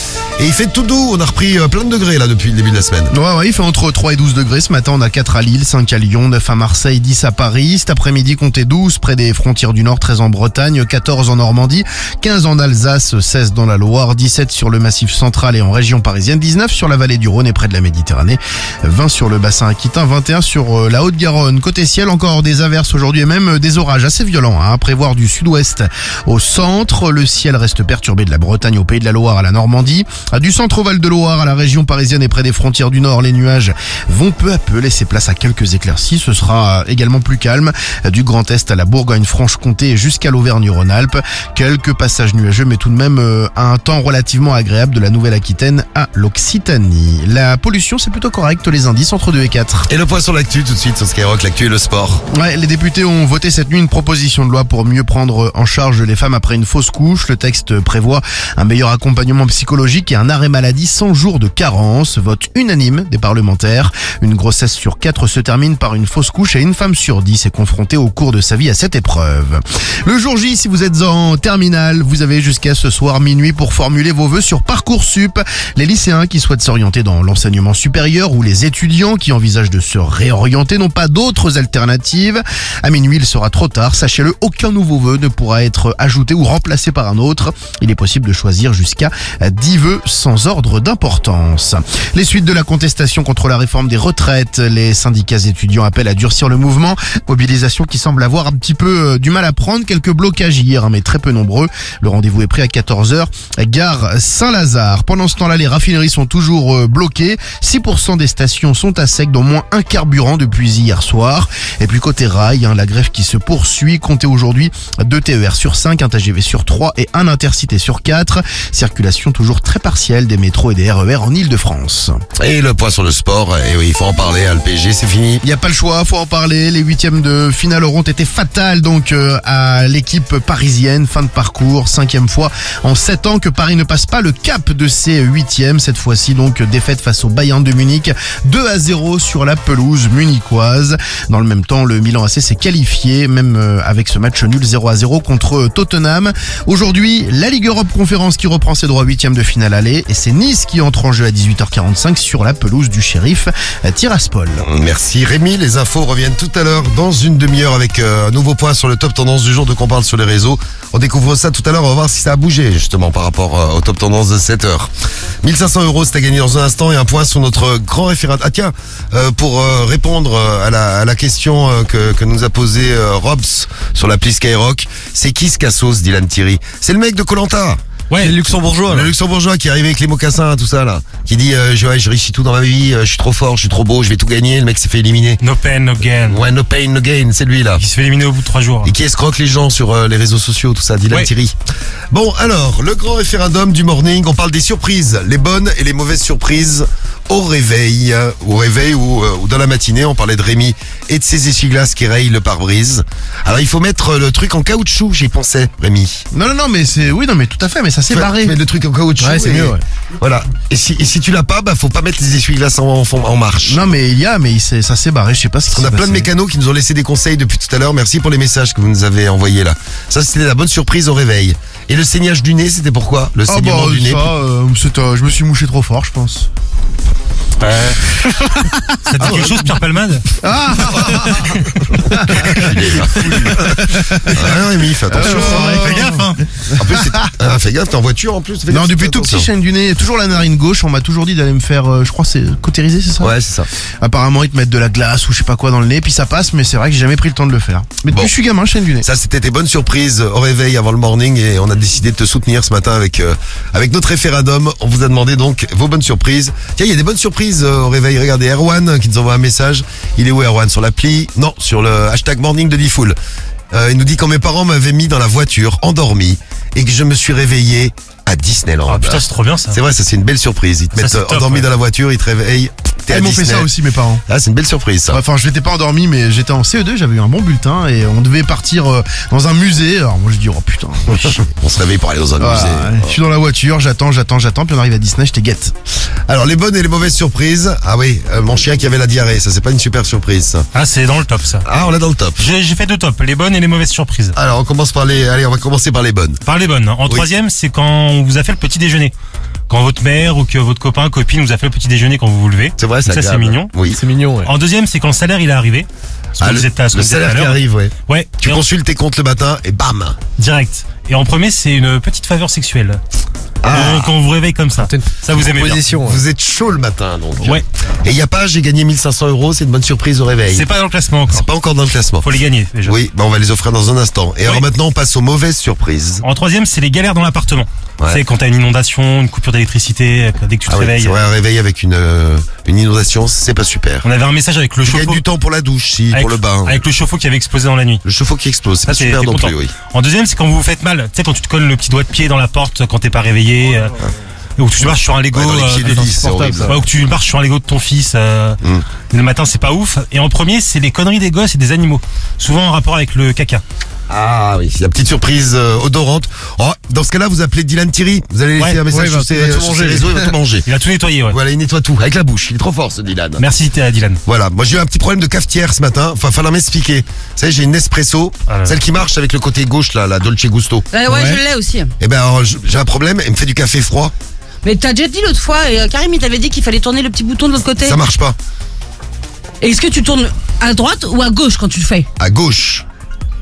Speaker 3: Et il fait tout doux. On a repris euh, plein de degrés là depuis le début de la semaine.
Speaker 4: Ouais, ouais, il fait entre 3 et 12 degrés. Ce matin, on a 4 à Lille, 5 à Lyon, 9 à Marseille, 10 à Paris. Cet après-midi, comptez 12 près des frontières du Nord, 13 en Bretagne, 14 en Normandie, 15 en Alsace, 16 dans la Loire, 17 sur le massif central et en région parisienne, 19 sur la vallée du Rhône et près de la Méditerranée, 20 sur le bassin aquitain, 21 sur euh, la Haute-Garonne. Côté ciel, encore des averses aujourd'hui et même euh, des orages assez violents hein, à prévoir du sud-ouest au centre. Le ciel reste perturbé de la Bretagne au pays de la Loire à la Normandie. Du centre au Val-de-Loire à la région parisienne et près des frontières du Nord, les nuages vont peu à peu laisser place à quelques éclaircies. Ce sera également plus calme du Grand Est à la Bourgogne-Franche-Comté et jusqu'à l'Auvergne-Rhône-Alpes. Quelques passages nuageux, mais tout de même euh, un temps relativement agréable de la Nouvelle-Aquitaine à l'Occitanie. La pollution, c'est plutôt correct. Les indices entre 2 et 4.
Speaker 3: Et le point sur l'actu tout de suite sur Skyrock, l'actu et le sport.
Speaker 4: Ouais, les députés ont voté cette nuit une proposition de loi pour mieux prendre en charge les femmes après une fausse couche. Le texte prévoit un meilleur accompagnement psychologique et un arrêt maladie sans jour de carence. Vote unanime des parlementaires. Une grossesse sur quatre se termine par une fausse couche et une femme sur dix est confrontée au cours de sa vie à cette épreuve. Le jour J, si vous êtes en terminale, vous avez jusqu'à ce soir minuit pour formuler vos vœux sur Parcoursup. Les lycéens qui souhaitent s'orienter dans l'enseignement supérieur ou les étudiants qui envisagent de se réorienter n'ont pas d'autres alternatives. À minuit, il sera trop tard. Sachez-le, aucun nouveau vœu ne pourra être ajouté ou remplacé par un autre. Il est possible de choisir jusqu'à 10 vœux sans ordre d'importance. Les suites de la contestation contre la réforme des retraites, les syndicats étudiants appellent à durcir le mouvement. Mobilisation qui semble avoir un petit peu euh, du mal à prendre. Quelques blocages hier, hein, mais très peu nombreux. Le rendez-vous est pris à 14h. Gare Saint-Lazare. Pendant ce temps-là, les raffineries sont toujours euh, bloquées. 6% des stations sont à sec, dont moins un carburant depuis hier soir. Et puis côté rail, hein, la grève qui se poursuit. Comptez aujourd'hui 2 TER sur 5, un TGV sur 3 et un intercité sur 4. Circulation toujours très particulière partiel des métros et des RER en Ile-de-France.
Speaker 3: Et le point sur le sport, et oui, il faut en parler, hein, le PSG c'est fini.
Speaker 4: Il n'y a pas le choix, faut en parler. Les huitièmes de finale auront été fatales donc euh, à l'équipe parisienne. Fin de parcours, cinquième fois en sept ans que Paris ne passe pas le cap de ses huitièmes. Cette fois-ci donc défaite face au Bayern de Munich, 2 à 0 sur la pelouse munichoise. Dans le même temps, le Milan AC s'est qualifié, même euh, avec ce match nul 0 à 0 contre Tottenham. Aujourd'hui, la Ligue Europe Conférence qui reprend ses droits huitièmes de finale aller et c'est Nice qui entre en jeu à 18h45 sur la pelouse du shérif euh, Tiraspol.
Speaker 3: Merci Rémi, les infos reviennent tout à l'heure dans une demi-heure avec euh, un nouveau point sur le top tendance du jour de qu'on parle sur les réseaux. On découvre ça tout à l'heure, on va voir si ça a bougé justement par rapport euh, au top tendance de 7 heures. 1500 euros, c'est à gagner dans un instant et un point sur notre grand référent. Ah tiens, pour répondre à la, question que, nous a posée Robs sur l'appli Skyrock, c'est qui ce cassos, Dylan Thierry C'est le mec de Colanta.
Speaker 9: Ouais,
Speaker 3: le luxembourgeois. Le luxembourgeois qui est arrivé avec les mocassins, tout ça là. Qui dit euh, je, ouais, je réussis tout dans ma vie, euh, je suis trop fort, je suis trop beau, je vais tout gagner. Le mec s'est fait éliminer.
Speaker 9: No pain, no gain.
Speaker 3: Ouais, no pain, no gain, c'est lui là.
Speaker 9: Il se fait éliminer au bout de trois jours.
Speaker 3: Et qui escroque les gens sur euh, les réseaux sociaux, tout ça, Dylan
Speaker 9: Ouais.
Speaker 3: Thierry. Bon, alors, le grand référendum du morning, on parle des surprises, les bonnes et les mauvaises surprises au réveil, euh, au réveil ou, euh, ou dans la matinée. On parlait de Rémi et de ses essuie-glaces qui rayent le pare-brise. Alors, il faut mettre le truc en caoutchouc, j'y pensais, Rémi.
Speaker 4: Non, non, non, mais c'est, oui, non, mais tout à fait, mais ça s'est barré.
Speaker 3: mets le truc en caoutchouc.
Speaker 4: Ouais, c'est mieux, ouais.
Speaker 3: Voilà. Et si, et si tu l'as pas, bah, faut pas mettre les essuie-glaces en, en, en marche.
Speaker 4: Non, mais il y a, mais il ça s'est barré, je sais pas ce qui
Speaker 3: On a plein de mécanos qui nous ont laissé des conseils depuis tout à l'heure. Merci pour les messages que vous nous avez envoyés là. Ça, c'était la bonne surprise au réveil. Et le saignage du nez, c'était pourquoi Le
Speaker 4: Ah
Speaker 3: saignement
Speaker 4: bah
Speaker 3: du nez.
Speaker 4: ça, euh, c'est, euh, je me suis mouché trop fort, je pense.
Speaker 9: Ouais. [laughs] ça te dit quelque chose, Pierre Palmade
Speaker 4: Ah
Speaker 3: Ah, Rémi, fais attention.
Speaker 9: Fais gaffe, hein.
Speaker 3: En plus, c'est- ah, fais gaffe, t'es en voiture en plus. fais
Speaker 4: Non,
Speaker 3: gaffe,
Speaker 4: depuis
Speaker 3: fais
Speaker 4: tout petit,
Speaker 3: attention.
Speaker 4: chaîne du nez, toujours la narine gauche. On m'a toujours dit d'aller me faire, euh, je crois, c'est cautériser, c'est ça
Speaker 3: Ouais, c'est ça.
Speaker 4: Apparemment, ils te mettent de la glace ou je sais pas quoi dans le nez, puis ça passe, mais c'est vrai que j'ai jamais pris le temps de le faire. Mais depuis
Speaker 3: Bon.
Speaker 4: que je suis gamin, chaîne du nez.
Speaker 3: Ça, c'était tes bonnes surprises au réveil avant le morning et on a décidé de te soutenir ce matin avec euh, avec notre référendum. On vous a demandé donc vos bonnes surprises. Tiens, il y a des bonnes surprises euh, au réveil. Regardez, Erwan qui nous envoie un message. Il est où Erwan? Sur l'appli? Non, sur le hashtag morning de Diffoul. Euh, il nous dit quand mes parents m'avaient mis dans la voiture, endormi, et que je me suis réveillé à Disneyland.
Speaker 9: Ah putain, c'est trop bien ça.
Speaker 3: C'est vrai, ça c'est une belle surprise. Ils te
Speaker 9: Ça,
Speaker 3: mettent
Speaker 9: c'est
Speaker 3: euh,
Speaker 9: top,
Speaker 3: endormi
Speaker 9: ouais.
Speaker 3: dans la voiture, ils te réveillent. T'es à
Speaker 4: ils m'ont fait
Speaker 3: Disney.
Speaker 4: ça aussi, mes parents.
Speaker 3: Ah, c'est une belle surprise ça.
Speaker 4: Enfin, je n'étais pas endormi, mais j'étais en CE2, j'avais eu un bon bulletin et on devait partir euh, dans un musée. Alors moi, je dis, oh putain. [laughs]
Speaker 3: On se réveille pour aller dans un
Speaker 4: Voilà,
Speaker 3: musée.
Speaker 4: Je suis dans la voiture, j'attends, j'attends, j'attends, puis on arrive à Disney, j'étais guette.
Speaker 3: Alors les bonnes et les mauvaises surprises. Ah oui, euh, mon chien qui avait la diarrhée, ça c'est pas une super surprise ça.
Speaker 9: Ah, c'est dans le top ça.
Speaker 3: Ah, on est dans le top.
Speaker 9: J'ai j'ai fait deux tops, les bonnes et les mauvaises surprises.
Speaker 3: Alors on commence par les allez, on va commencer par les bonnes.
Speaker 9: Par les bonnes. En troisième, c'est quand on vous a fait le petit déjeuner. Quand votre mère ou que votre copain, copine vous a fait le petit déjeuner quand vous vous levez.
Speaker 3: C'est vrai, ça
Speaker 9: Ça, c'est mignon.
Speaker 3: Oui.
Speaker 4: C'est mignon, ouais.
Speaker 9: En deuxième, c'est quand le salaire il est arrivé.
Speaker 3: Ah, le,
Speaker 9: ce
Speaker 3: salaire qui
Speaker 9: l'heure.
Speaker 3: arrive, ouais.
Speaker 9: Ouais.
Speaker 3: Tu
Speaker 9: Et en-
Speaker 3: consultes tes comptes le matin et bam.
Speaker 9: Direct. Et en premier, c'est une petite faveur sexuelle.
Speaker 3: Ah.
Speaker 9: Quand- Quand on vous réveille comme ça. Ça vous aimez bien.
Speaker 3: Vous êtes chaud le matin donc.
Speaker 9: Ouais.
Speaker 3: Et il y a pas, j'ai gagné 1500 euros, c'est une bonne surprise au réveil.
Speaker 9: C'est pas dans le classement encore.
Speaker 3: C'est pas encore dans le classement.
Speaker 9: Faut les gagner déjà.
Speaker 3: Oui, bah on va les offrir dans un instant. Et alors maintenant on passe aux mauvaises surprises.
Speaker 9: En troisième, c'est les galères dans l'appartement.
Speaker 3: Ouais.
Speaker 9: C'est quand t'as une inondation, une coupure d'électricité, dès que tu te
Speaker 3: Ah
Speaker 9: réveilles.
Speaker 3: vrai, un réveil avec une, euh, une inondation, c'est pas super.
Speaker 9: On avait un message avec le
Speaker 3: Tu
Speaker 9: chauffe-eau.
Speaker 3: du temps pour la douche, si,
Speaker 9: avec,
Speaker 3: pour le bain.
Speaker 9: Avec le chauffe-eau qui avait explosé dans la nuit.
Speaker 3: Le chauffe-eau qui explose, c'est
Speaker 9: Ça,
Speaker 3: pas
Speaker 9: t'es-
Speaker 3: super
Speaker 9: t'es
Speaker 3: non
Speaker 9: content.
Speaker 3: plus, oui.
Speaker 9: En deuxième, c'est quand vous vous faites mal. Tu sais, quand tu te colles le petit doigt de pied dans la porte quand t'es pas réveillé. Euh, Ou tu marches sur un Lego.
Speaker 3: Ouais, dans les pieds
Speaker 9: euh,
Speaker 3: horrible,
Speaker 9: ouais, ou que tu marches sur un Lego de ton fils. euh,
Speaker 3: Mm.
Speaker 9: Le matin, c'est pas ouf. Et en premier, c'est les conneries des gosses et des animaux. Souvent en rapport avec le caca.
Speaker 3: Ah oui, la petite surprise euh, odorante. Oh, dans ce cas-là, vous appelez Dylan Thierry. Vous allez laisser
Speaker 9: Ouais,
Speaker 3: un message
Speaker 4: ouais, il va-
Speaker 3: sur,
Speaker 4: il va
Speaker 3: ses,
Speaker 4: tout
Speaker 3: sur
Speaker 4: manger.
Speaker 3: ses réseaux, il va tout manger. [laughs]
Speaker 9: Il a tout nettoyé, ouais.
Speaker 3: Voilà, il nettoie tout avec la bouche. Il est trop fort ce Dylan.
Speaker 9: Merci à Dylan.
Speaker 3: Voilà, moi j'ai eu un petit problème de cafetière ce matin. Enfin, falloir m'expliquer. Vous savez, j'ai une Nespresso,
Speaker 9: Ah là.
Speaker 3: celle qui marche avec le côté gauche là, la Dolce Gusto.
Speaker 5: Ouais, ouais, je l'ai aussi.
Speaker 3: Et ben alors, je- j'ai un problème. Elle me fait du café froid.
Speaker 5: Mais t'as déjà dit l'autre fois, et euh, Karim, il t'avait dit qu'il fallait tourner le petit bouton de l'autre côté.
Speaker 3: Ça marche pas.
Speaker 5: Et est-ce que tu tournes à droite ou à gauche quand tu le fais?
Speaker 3: À gauche.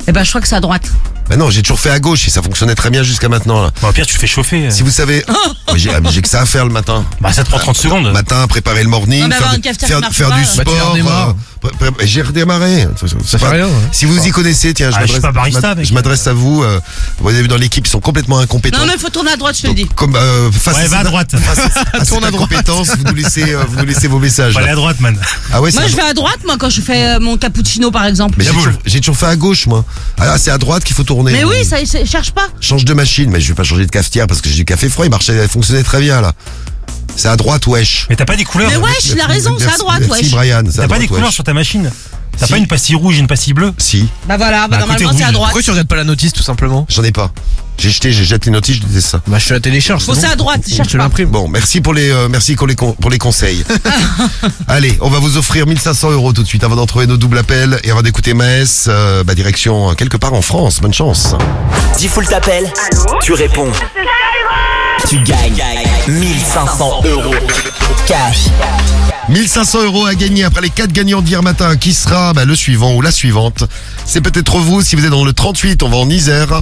Speaker 5: Eh ben, je crois que c'est à droite.
Speaker 3: Ben non, j'ai toujours fait à gauche et ça fonctionnait très bien jusqu'à maintenant. Là.
Speaker 9: Au pire, tu fais chauffer. euh.
Speaker 3: Si vous savez, [laughs] j'ai ah, mais j'ai que ça à faire le matin.
Speaker 9: Bah, ça te prend 30 secondes.
Speaker 3: Matin, préparer le morning,
Speaker 5: Non, mais avoir
Speaker 3: faire,
Speaker 5: une cafetière
Speaker 3: faire-
Speaker 5: qui marche
Speaker 3: faire
Speaker 5: pas,
Speaker 3: du.
Speaker 4: Bah, tu
Speaker 3: sport,
Speaker 4: redémarres.
Speaker 3: euh, J'ai redémarré. Ça
Speaker 4: fait rien, hein.
Speaker 3: Si vous y connaissez, tiens, je
Speaker 9: Ah, je suis
Speaker 3: m'adresse-
Speaker 9: pas barista
Speaker 3: je m'ad-
Speaker 9: avec.
Speaker 3: je m'adresse à vous. euh, vous avez vu dans l'équipe, ils sont complètement incompétents.
Speaker 5: Non, mais faut tourner à droite, je te le dis.
Speaker 3: Comme euh, face
Speaker 9: Ouais,
Speaker 3: à
Speaker 9: va à
Speaker 3: cette-
Speaker 9: droite. [laughs]
Speaker 3: face à- [laughs] à cette
Speaker 4: Tourne à droite.
Speaker 3: incompétence, vous nous laissez, euh, vous nous laissez vos messages.
Speaker 9: Faut aller à droite, man.
Speaker 3: Ah ouais, c'est
Speaker 5: Moi, je vais à droite, moi, quand je fais euh, mon cappuccino, par exemple.
Speaker 3: Mais j'ai toujours, j'ai toujours fait à gauche, moi. Ah, c'est à droite qu'il faut tourner.
Speaker 5: Mais oui, ça, cherche pas.
Speaker 3: Change de machine, mais je vais pas changer de cafetière parce que j'ai du café froid, il marchait, il fonctionnait très bien, là. C'est à droite, wesh.
Speaker 9: Mais t'as pas des couleurs.
Speaker 5: Mais wesh, il a raison, c'est à droite,
Speaker 3: Merci,
Speaker 5: wesh.
Speaker 3: Brian. c'est à
Speaker 9: T'as pas
Speaker 3: droite,
Speaker 9: des couleurs
Speaker 3: wesh.
Speaker 9: sur ta machine. T'as
Speaker 3: Si.
Speaker 9: pas une pastille rouge et une pastille bleue
Speaker 3: Si,
Speaker 5: Bah voilà, bah,
Speaker 9: Bah,
Speaker 5: normalement, c'est à droite.
Speaker 4: Pourquoi tu regardes pas la notice tout simplement
Speaker 3: j'en ai pas. J'ai jeté, j'ai jeté les notices, je disais ça.
Speaker 4: Bah je te la télécharge.
Speaker 5: Faut
Speaker 4: bon
Speaker 5: à droite,
Speaker 4: Je
Speaker 5: cherche pas.
Speaker 4: l'imprime.
Speaker 3: Bon, merci pour les, euh, merci pour les, con- pour les conseils. [laughs] Allez, on va vous offrir 1500 euros tout de suite avant d'en trouver nos doubles appels et avant d'écouter Maës, euh, bah, direction euh, quelque part en France. Bonne chance.
Speaker 2: Diffoul t'appelle, tu réponds. Tu gagnes 1500 euros cash.
Speaker 3: 1500 euros à gagner après les quatre gagnants d'hier matin. Qui sera bah, le suivant ou la suivante? C'est peut-être vous. Si vous êtes dans le 38, on va en Isère.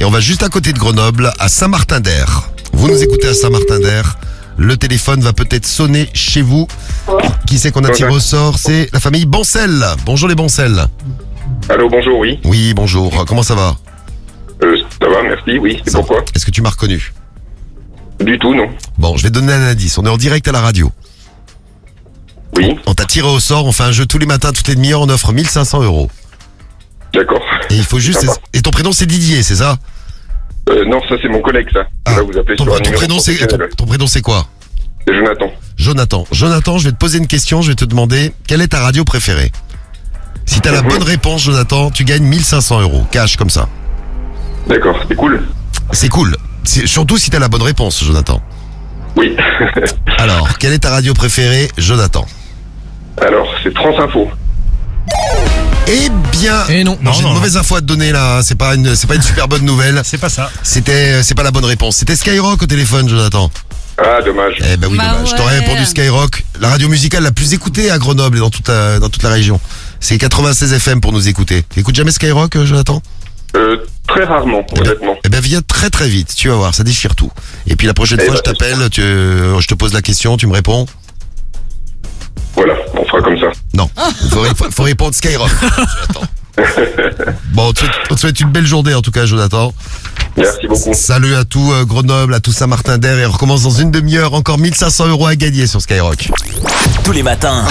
Speaker 3: Et on va juste à côté de Grenoble, à Saint-Martin-d'Air. Vous nous écoutez à Saint-Martin-d'Air. Le téléphone va peut-être sonner chez vous. Qui c'est qu'on a tiré au sort? C'est la famille Bancel. Bonjour les Bancel.
Speaker 16: Allô, bonjour, oui.
Speaker 3: Oui, bonjour. Comment ça va?
Speaker 16: Euh, ça va, merci, oui. C'est pourquoi?
Speaker 3: Est-ce que tu m'as reconnu?
Speaker 16: Du tout, non.
Speaker 3: Bon, je vais donner un indice. On est en direct à la radio.
Speaker 16: Oui.
Speaker 3: On t'a tiré au sort. On fait un jeu tous les matins, toutes les demi-heures. On offre 1500 euros.
Speaker 16: D'accord.
Speaker 3: Et il faut juste.
Speaker 16: Sympa.
Speaker 3: Et ton prénom c'est Didier, c'est ça?
Speaker 16: Euh, non, ça c'est mon collègue, ça. Là, vous appelez
Speaker 3: ton,
Speaker 16: sur un
Speaker 3: ton prénom c'est ton, prénom c'est quoi?
Speaker 16: C'est Jonathan.
Speaker 3: Jonathan. Jonathan, je vais te poser une question. Je vais te demander quelle est ta radio préférée? Si t'as la bonne réponse, Jonathan, tu gagnes 1500 euros cash comme ça.
Speaker 16: D'accord, c'est cool.
Speaker 3: C'est cool. Surtout si t'as la bonne réponse, Jonathan.
Speaker 16: Oui.
Speaker 3: Alors, quelle est ta radio préférée, Jonathan?
Speaker 16: Alors, c'est France Info.
Speaker 3: Eh bien,
Speaker 4: Et non.
Speaker 3: j'ai une mauvaise info à te donner là. C'est pas une, c'est pas une super bonne nouvelle. [laughs]
Speaker 9: C'est pas ça.
Speaker 3: C'était, c'est pas la bonne réponse. C'était Skyrock au téléphone, Jonathan.
Speaker 16: Ah, dommage.
Speaker 3: Eh ben oui,
Speaker 5: Bah
Speaker 3: dommage. Je t'aurais
Speaker 5: ouais.
Speaker 3: répondu Skyrock, la radio musicale la plus écoutée à Grenoble et dans toute la, dans toute la région. C'est 96 FM pour nous écouter. T'écoutes jamais Skyrock, euh, Jonathan?
Speaker 16: Euh, très rarement, honnêtement.
Speaker 3: Eh ben viens très très vite, tu vas voir, ça déchire tout. Et puis la prochaine
Speaker 16: Eh
Speaker 3: fois,
Speaker 16: ben,
Speaker 3: je t'appelle, tu, euh, je te pose la question, tu me réponds.
Speaker 16: Comme ça.
Speaker 3: Non, faut, ré- faut- faut répondre Skyrock. [laughs] Bon, on te, souhaite, on te souhaite une belle journée en tout cas, Jonathan.
Speaker 16: Merci beaucoup.
Speaker 3: Salut à tout euh, Grenoble, à tout Saint-Martin-d'Air et on recommence dans une demi-heure. Encore 1500 euros à gagner sur Skyrock.
Speaker 2: Tous les matins,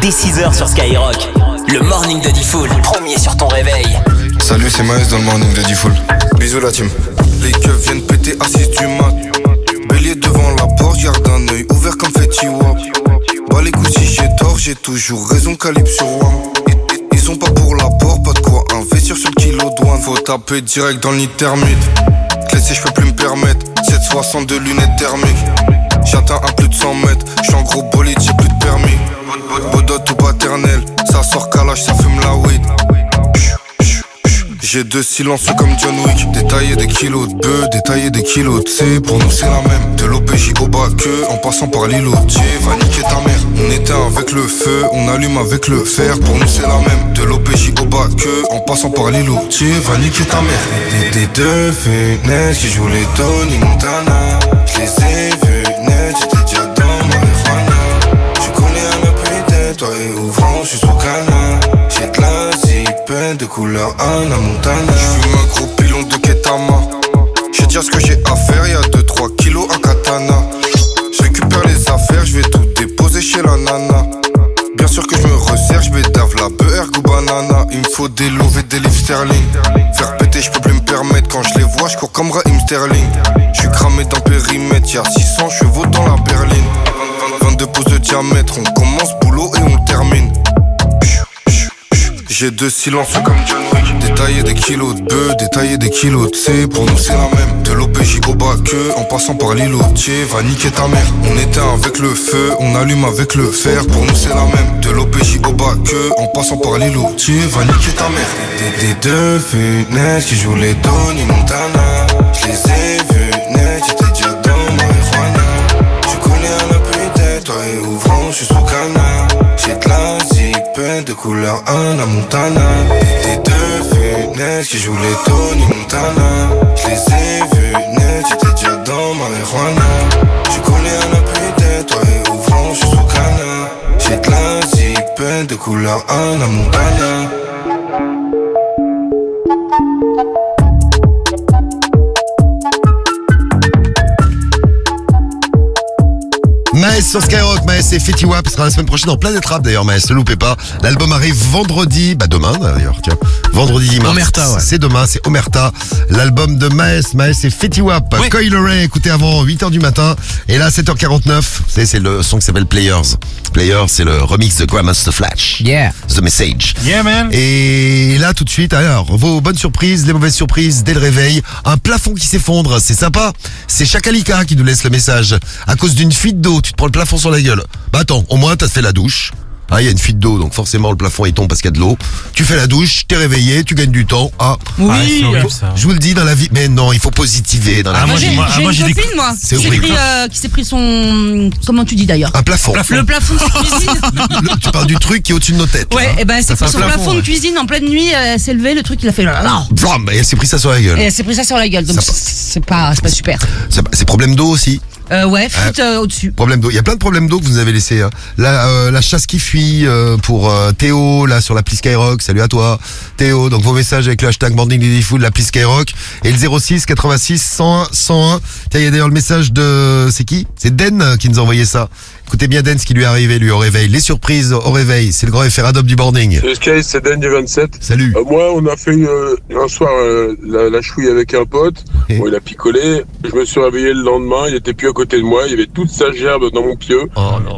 Speaker 2: dès 6h sur Skyrock. Le morning de Diffoul, premier sur ton réveil.
Speaker 17: Salut, c'est Maës dans le morning de Diffoul. Bisous la team. Les keufs viennent péter à 6 du mat. Bélier devant la porte, garde un œil ouvert comme Fetty Wap. Bah les coups si j'ai tort, j'ai toujours raison, calibre sur one. Ils- sont pas pour l'apport, pas de quoi investir sur le kilo douane. Faut taper direct dans thermite. Clé je peux plus me permettre. 762 lunettes thermiques. J'atteins un plus de 100 mètres. J'suis en gros bolide, j'ai plus de permis. Bodot ou paternel, ça sort calage, ça fume la weed. J'ai deux silencieux comme John Wick. Détailler des kilos de bœufs, détailler des kilos de C Pour nous c'est la même. De l'OPJ au bas que En passant par l'îlot. Va niquer ta mère. On éteint avec le feu, on allume avec le fer. Pour nous c'est la même. De l'OPJ au bas que En passant par l'îlot. Va niquer ta mère. Des, des deux fenêtres qui jouent les Tony Montana. Je les ai vus net, j'étais déjà dans marijuana Je connais un appui toi et ouvrant, je suis sous canard. J'ai de la zipette de couleur Anna Montana J'fume un gros pilon de Ketama. J'ai dire ce que j'ai à faire, y'a 2-3 kilos à katana. Je récupère les affaires, je vais tout déposer chez la nana. Bien sûr que je me resserre, je dave la beurre ou banana. Il me faut des loaves et des livres sterling. Faire péter, je peux plus me permettre. Quand je les vois, je cours comme Raheem Sterling. Je suis cramé dans périmètre, y'a 600 chevaux dans la berline. 22 pouces de diamètre, on commence j'ai deux silences comme John Détailler des kilos de bœufs, détailler des kilos de C Pour nous c'est la même. De l'OPJ au bas que En passant par l'îlotier Va niquer ta mère. On éteint avec le feu On allume avec le fer. Pour nous c'est la même. De l'OPJ au bas que En passant par l'îlotier Va niquer ta mère. Des, deux fenêtres Qui jouent les Tony Montana Je les ai vus de couleur Anna Montana. Des deux fenêtres qui jouent les Tony Montana. Je les ai vus net, j'étais déjà dans marijuana. Je connais un appui toi et ouvrant, je suis sous canard J'ai de la zipette de couleur Anna Montana.
Speaker 3: Maes sur Skyrock, Maes et Fetty Wap sera la semaine prochaine en Planète Rap d'ailleurs Maes, ne loupez pas. L'album arrive vendredi, bah demain d'ailleurs, tiens. Vendredi 10 mars.
Speaker 4: Omerta, ouais.
Speaker 3: C'est demain, c'est Omerta. L'album de Maes, Maes et Fetty Wap. Coil Ray, écoutez avant 8h du matin. Et là, 7h49, c'est c'est le son qui s'appelle Players. Players, c'est le remix de Grandmaster Flash.
Speaker 4: Yeah.
Speaker 3: The Message.
Speaker 9: Yeah, man.
Speaker 3: Et là, tout de suite, alors, vos bonnes surprises, les mauvaises surprises, dès le réveil, un plafond qui s'effondre, c'est sympa. C'est Chakalika qui nous laisse le message. À cause d'une fuite d'eau, tu te prends le plafond sur la gueule. Bah attends, au moins t'as fait la douche. Ah, il y a une fuite d'eau, donc forcément le plafond il tombe parce qu'il y a de l'eau. Tu fais la douche, t'es réveillé, tu gagnes du temps. Ah,
Speaker 9: Oui. Ah, c'est horrible, ça.
Speaker 3: je vous le dis dans la vie, mais non, il faut positiver dans la
Speaker 9: Ah,
Speaker 3: vie.
Speaker 9: moi,
Speaker 5: J'ai
Speaker 9: j'ai- moi-
Speaker 5: j'ai
Speaker 9: moi,
Speaker 5: une
Speaker 9: des-
Speaker 5: copine, moi, qui
Speaker 3: C'est
Speaker 5: s'est
Speaker 3: horrible.
Speaker 5: pris, euh, qui s'est pris son... Comment tu dis d'ailleurs?
Speaker 3: Un plafond.
Speaker 5: Le plafond de [laughs] cuisine.
Speaker 3: Le- tu parles du truc qui est au-dessus de nos têtes.
Speaker 5: Ouais,
Speaker 3: là.
Speaker 5: et ben elle s'est
Speaker 3: Ça fait
Speaker 5: pris
Speaker 3: un
Speaker 5: son plafond,
Speaker 3: ouais.
Speaker 5: de cuisine en pleine nuit, euh, elle s'est levée, le truc il a fait là.
Speaker 3: Blam, et elle s'est pris ça sur la gueule.
Speaker 5: Et elle s'est pris ça sur la gueule, donc c'est pas, c'est pas super.
Speaker 3: C'est c'est problème d'eau aussi.
Speaker 5: Euh, ouais, fuite euh, au-dessus.
Speaker 3: Problème d'eau. Il y a plein de problèmes d'eau que vous nous avez laissés. hein. La, euh, la chasse qui fuit euh, pour euh, Théo, là sur l'appli Skyrock. Salut à toi, Théo. Donc vos messages avec le hashtag Morning Lady Food, l'appli Skyrock. Et le 06 86 101 101. Tiens, il y a d'ailleurs le message de... C'est qui? C'est Den euh, qui nous a envoyé ça. Écoutez bien Den ce qui lui est arrivé lui au réveil. Les surprises au réveil. C'est le grand référendum du morning.
Speaker 18: Salut Sky, c'est Dan du 27.
Speaker 3: Salut.
Speaker 18: Euh, moi, on a fait euh, un soir euh, la, la chouille avec un pote. Bon, il a picolé. Je me suis réveillé le lendemain. Il était plus à côté de moi. Il y avait toute sa gerbe dans mon pieu.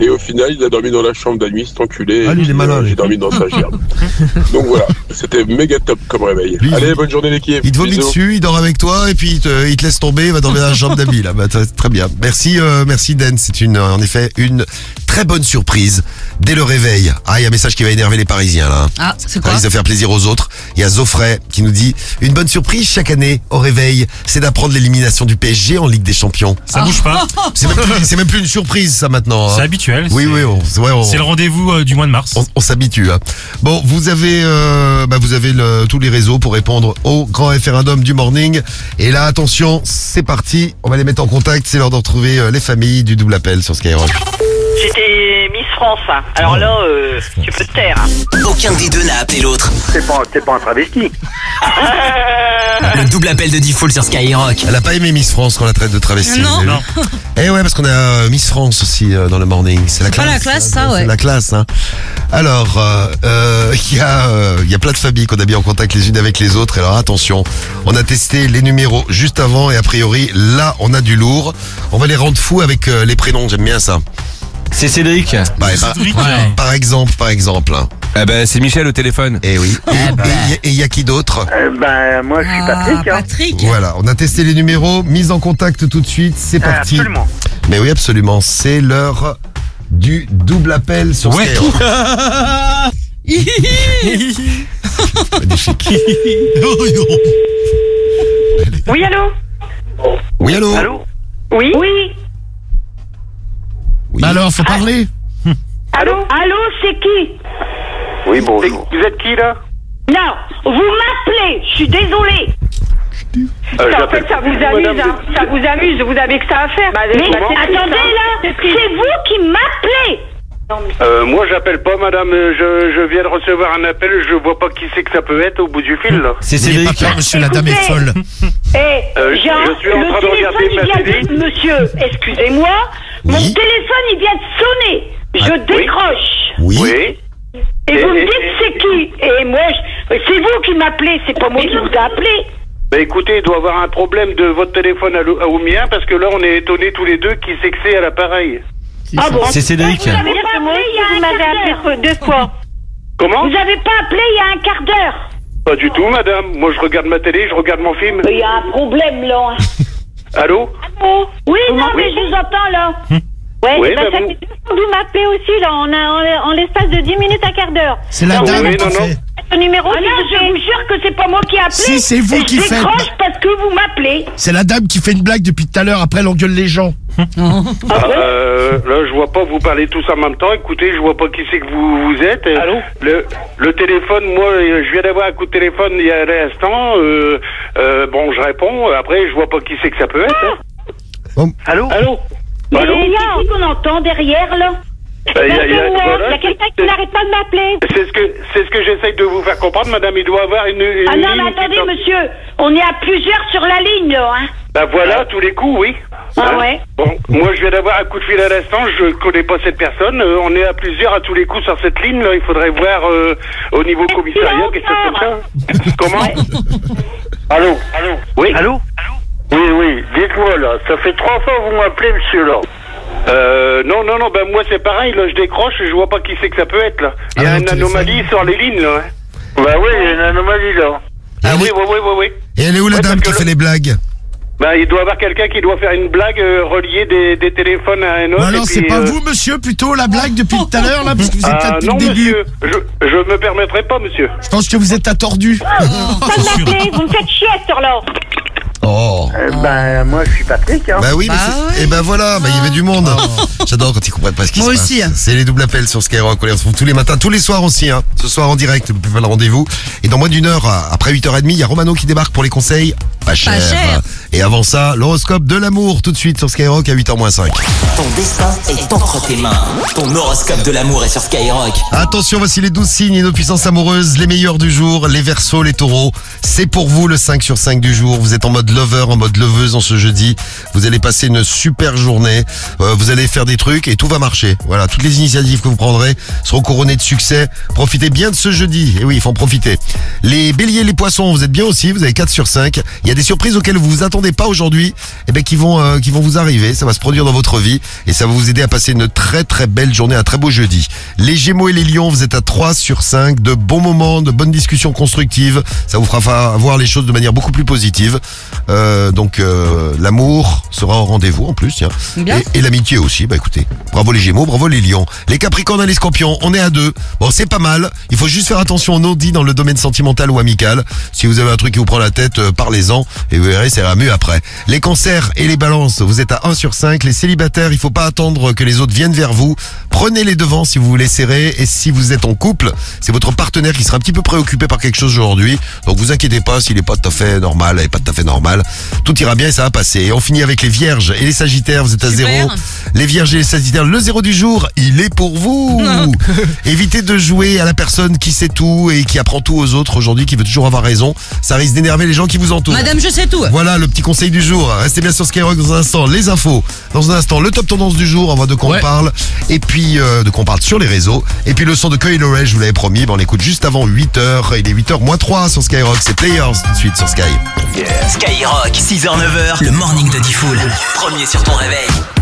Speaker 18: et au final, il a dormi dans la chambre cet enculé.
Speaker 3: Oh, Ah, lui, il est malin.
Speaker 18: J'ai dormi dans sa gerbe. [laughs] Donc voilà, c'était méga top comme réveil.
Speaker 3: Lui,
Speaker 18: Allez, bonne journée l'équipe.
Speaker 3: Il te vomit dessus, il dort avec toi et puis il te, il te laisse tomber, il va dormir dans la chambre d'habit là. Bah, très, bien. Merci, merci Den. C'est une, en effet, une très bonne surprise dès le réveil. Ah, il y a un message qui va énerver les Parisiens là.
Speaker 5: Ah, c'est quoi
Speaker 3: risquent de faire plaisir aux autres. Il y a Zoffray qui nous dit une bonne surprise chaque année au réveil, c'est d'apprendre l'élimination du PSG en Ligue des Champions.
Speaker 9: Ça bouge pas. [laughs]
Speaker 3: C'est même, plus- c'est même plus une surprise ça maintenant. hein.
Speaker 9: C'est habituel.
Speaker 3: Oui,
Speaker 9: c'est-
Speaker 3: oui, on, ouais, on-
Speaker 9: C'est le rendez-vous euh, du mois de mars.
Speaker 3: on, on s'habitue. hein. Bon, vous avez, euh, bah, vous avez le- tous les réseaux pour répondre au grand référendum du morning. Et là, attention, c'est parti. On va les mettre en contact. C'est l'heure de retrouver euh, les familles du double appel sur Skyrock.
Speaker 19: C'était Miss France. hein. Alors là, euh, tu peux te taire. hein.
Speaker 2: Aucun des deux n'a appelé l'autre.
Speaker 19: C'est pas, c'est pas un travesti. [laughs]
Speaker 2: Le double appel de Default sur Skyrock.
Speaker 3: Elle a pas aimé Miss France qu'on la traite de travesti.
Speaker 5: Non.
Speaker 3: vous avez vu [laughs] Eh ouais, parce qu'on a euh, Miss France aussi euh, dans le morning. C'est la
Speaker 5: Pas
Speaker 3: classe.
Speaker 5: la classe, ça,
Speaker 3: C'est
Speaker 5: ouais.
Speaker 3: la classe. Hein. Alors, euh, euh, il y a, euh, il y a plein de familles qu'on a mis en contact les unes avec les autres. Alors attention, on a testé les numéros juste avant et a priori là, on a du lourd. On va les rendre fous avec euh, les prénoms. J'aime bien ça.
Speaker 20: C'est Cédric.
Speaker 3: Bah, par,
Speaker 20: Cédric.
Speaker 3: par exemple, par exemple. hein.
Speaker 20: Eh ben, c'est Michel au téléphone.
Speaker 3: Eh oui. Et et il y, a qui d'autre?
Speaker 19: Ben, moi, je suis Patrick. hein.
Speaker 5: Patrick.
Speaker 3: Voilà, on a testé les numéros, mise en contact tout de suite, c'est
Speaker 19: Euh,
Speaker 3: parti.
Speaker 19: absolument.
Speaker 3: Mais oui, absolument, c'est l'heure du double appel sur
Speaker 9: Ouais.
Speaker 3: Skyrock. [laughs] Magnifique.
Speaker 6: Oui, allô?
Speaker 3: Oui, allô?
Speaker 19: Allô?
Speaker 6: Oui? Oui.
Speaker 3: Oui.
Speaker 4: Bah alors, faut parler.
Speaker 6: Allô Allô, c'est qui
Speaker 18: Oui, bonjour.
Speaker 19: Vous êtes qui là
Speaker 6: Non, vous m'appelez, je suis désolée.
Speaker 18: Euh,
Speaker 6: en fait, ça vous amuse, hein. Ça vous amuse, vous avez que ça à faire. Mais attendez là, c'est vous qui m'appelez.
Speaker 18: Euh, moi, j'appelle pas, madame. Je, je viens de recevoir un appel. Je vois pas qui c'est que ça peut être au bout du fil, là.
Speaker 20: C'est
Speaker 4: pas
Speaker 20: Cédric.
Speaker 4: peur, monsieur, la dame est folle.
Speaker 6: Eh,
Speaker 18: Euh,
Speaker 6: Jean,
Speaker 18: je suis en
Speaker 6: le
Speaker 18: train de
Speaker 6: téléphone,
Speaker 18: regarder ma télé.
Speaker 6: Monsieur, excusez-moi, mon
Speaker 3: Oui.
Speaker 6: téléphone, il vient de sonner. Je décroche.
Speaker 3: Oui.
Speaker 18: Oui.
Speaker 6: Et,
Speaker 18: Et-
Speaker 6: vous me
Speaker 18: et-
Speaker 6: dites c'est qui Et moi, je- c'est vous qui m'appelez, c'est pas moi qui vous ai appelé.
Speaker 18: Bah écoutez, il doit y avoir un problème de votre téléphone à au mien parce que là, on est étonnés tous les deux qui c'est que c'est à l'appareil.
Speaker 6: Ah bon
Speaker 20: C'est Cédric.
Speaker 6: Vous avez pas appelé il y a un quart d'heure.
Speaker 19: De quoi
Speaker 18: Comment
Speaker 6: Vous avez pas appelé il y a un quart d'heure.
Speaker 18: Pas du tout, madame. Moi, je regarde ma télé, je regarde mon film.
Speaker 6: Il y a un problème là.
Speaker 18: Allô
Speaker 6: Allô Oui, non, mais je vous entends là.
Speaker 19: Ouais,
Speaker 18: Oui,
Speaker 19: bah,
Speaker 18: bah,
Speaker 19: ça
Speaker 18: vous-
Speaker 19: m'appelez aussi, là, en, en, en l'espace de 10 minutes, un quart d'heure.
Speaker 4: C'est la
Speaker 18: Ah,
Speaker 4: dame
Speaker 18: oui,
Speaker 4: qui
Speaker 18: non, non.
Speaker 19: Le numéro,
Speaker 6: Ah non, je vous jure que c'est pas moi qui ai appelé.
Speaker 4: Si, c'est vous qui
Speaker 6: je
Speaker 4: faites.
Speaker 6: décroche parce que vous m'appelez.
Speaker 4: C'est la dame qui fait une blague depuis tout à l'heure. Après, elle engueule les gens. [laughs]
Speaker 18: Ah, euh, Là, je vois pas vous parler tous en même temps. Écoutez, je vois pas qui c'est que vous, vous êtes. Allô le, le téléphone, moi, euh, je viens d'avoir un coup de téléphone il y a un instant. Euh, euh, bon, je réponds. Après, je vois pas qui c'est que ça peut être. hein.
Speaker 3: Bon.
Speaker 18: Allô Allô
Speaker 6: Mais
Speaker 18: Allô
Speaker 6: c'est qui qu'on entend derrière là
Speaker 18: Bah, il y a- il y a-
Speaker 6: Il y quelqu'un qui n'arrête pas de m'appeler.
Speaker 18: C'est ce que c'est ce que j'essaye de vous faire comprendre, madame. Il doit avoir une, une
Speaker 6: Ah non,
Speaker 18: ligne
Speaker 6: mais attendez, monsieur, on est à plusieurs sur la ligne, là, hein.
Speaker 18: Bah voilà, tous les coups, oui.
Speaker 6: Ah
Speaker 18: Hein
Speaker 6: ouais.
Speaker 18: Bon, moi je viens d'avoir un coup de fil à l'instant, je connais pas cette personne. euh, on est à plusieurs à tous les coups sur cette ligne. Là, il faudrait voir euh, au niveau commissariat quelque chose comme ça. Comment
Speaker 7: Allô Allô
Speaker 18: Oui.
Speaker 7: Allô Oui, oui, dites-moi là, ça fait trois fois que vous m'appelez, monsieur là.
Speaker 18: Euh, non, non, non, ben moi c'est pareil, là je décroche, je vois pas qui c'est que ça peut être là. Il y a
Speaker 3: Ah,
Speaker 18: une
Speaker 3: téléphone.
Speaker 18: anomalie sur les lignes là. hein.
Speaker 7: Bah oui, il y a une anomalie là.
Speaker 18: Ah oui, oui, oui, oui, oui.
Speaker 3: Et elle est où la
Speaker 18: Ouais,
Speaker 3: dame
Speaker 18: parce
Speaker 3: qui
Speaker 18: que
Speaker 3: fait
Speaker 18: le-
Speaker 3: les blagues
Speaker 18: Ben il doit y avoir quelqu'un qui doit faire une blague, euh, relier des, des téléphones à un autre.
Speaker 4: Ou alors c'est pas
Speaker 18: euh,
Speaker 4: vous, monsieur, plutôt la blague depuis tout à l'heure, là, parce que vous êtes là
Speaker 18: Ah
Speaker 4: depuis
Speaker 18: non,
Speaker 4: le début.
Speaker 18: monsieur, je, je me permettrai pas, monsieur.
Speaker 4: Je pense que vous êtes attordu.
Speaker 6: M'appeler, [laughs] vous me faites chier à cette heure-là.
Speaker 3: Oh
Speaker 7: ben, moi, je suis Patrick, hein.
Speaker 3: Bah oui, mais c'est- et ben voilà, bah, il y avait du monde. [laughs] J'adore quand ils comprennent pas ce qui
Speaker 5: Moi
Speaker 3: se
Speaker 5: aussi,
Speaker 3: passe.
Speaker 5: hein.
Speaker 3: C'est les doubles appels sur Skyrock. On les retrouve tous les matins, tous les soirs aussi. Hein. Ce soir en direct, vous pouvez faire le rendez-vous. Et dans moins d'une heure, après 8h30, il y a Romano qui débarque pour les conseils. Pas cher.
Speaker 2: cher.
Speaker 3: Et avant ça, l'horoscope de l'amour tout de suite sur Skyrock à 8h05.
Speaker 2: Ton destin est entre tes mains. Ton horoscope de l'amour est sur Skyrock.
Speaker 3: Attention, voici les 12 signes et nos puissances amoureuses, les meilleurs du jour, les versos, les taureaux. C'est pour vous le 5 sur 5 du jour. Vous êtes en mode lover, en mode leveuse en ce jeudi. Vous allez passer une super journée. Euh, vous allez faire des trucs et tout va marcher. Voilà, toutes les initiatives que vous prendrez seront couronnées de succès. Profitez bien de ce jeudi. Et oui, il faut en profiter. Les béliers, les poissons, vous êtes bien aussi. Vous avez 4 sur 5. Il y a des surprises auxquelles vous vous attendez pas aujourd'hui, et ben qui vont euh, qui vont vous arriver. Ça va se produire dans votre vie et ça va vous aider à passer une très très belle journée, un très beau jeudi. Les Gémeaux et les Lions, vous êtes à 3 sur 5, de bons moments, de bonnes discussions constructives. Ça vous fera voir les choses de manière beaucoup plus positive. Euh, donc euh, l'amour sera au rendez-vous en plus, tiens.
Speaker 5: Bien.
Speaker 3: Et, et l'amitié aussi. Bah écoutez, bravo les Gémeaux, bravo les Lions. Les Capricornes et les Scorpions, on est à deux. Bon, c'est pas mal. Il faut juste faire attention aux non-dits dans le domaine sentimental ou amical. Si vous avez un truc qui vous prend la tête, parlez-en et vous verrez, ça ira mieux après. Les cancers et les balances, vous êtes à 1 sur 5. Les célibataires, il faut pas attendre que les autres viennent vers vous. Prenez les devants si vous voulez serrer et si vous êtes en couple, c'est votre partenaire qui sera un petit peu préoccupé par quelque chose aujourd'hui. Donc vous inquiétez pas s'il est pas tout à fait normal, et pas tout à fait normal. Tout ira bien et ça va passer. Et on finit avec les vierges et les sagittaires, vous êtes à
Speaker 5: Super.
Speaker 3: zéro. Les vierges et les sagittaires, le zéro du jour, il est pour vous. [laughs] Évitez de jouer à la personne qui sait tout et qui apprend tout aux autres aujourd'hui, qui veut toujours avoir raison. Ça risque d'énerver les gens qui vous entourent.
Speaker 5: Madame, je sais tout.
Speaker 3: Voilà le petit conseil du jour. Restez bien sur Skyrock dans un instant. Les infos. Dans un instant, le top tendance du jour. On voit de quoi on parle. Et puis, euh, de quoi on parle sur les réseaux. Et puis, le son de Coil Ray, je vous l'avais promis. Ben, on l'écoute juste avant 8h. Il est 8h moins 3 sur Skyrock. C'est Players tout de suite sur Sky.
Speaker 2: Skyrock, 6h-9h, le morning de Diffoul. Premier sur ton réveil.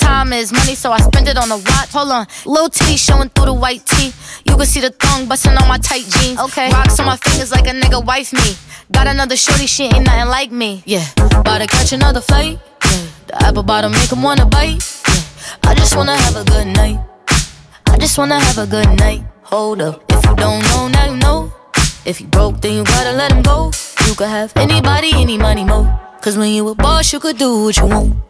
Speaker 21: Time is money, so I spend it on a watch. Hold on, little titty showing through the white tee. You can see the thong busting on my tight jeans. Okay, rocks on my fingers like a nigga wife me. Got another shorty, she ain't nothing like me. Yeah, about to catch another flight. Yeah, the apple bottom make 'em wanna bite. Yeah, I just wanna have a good night. I just wanna have a good night. Hold up, if you don't know, now you know. If you broke, then you gotta let him go. You could have anybody, any money, mo. Cause when you a boss, you could do what you want.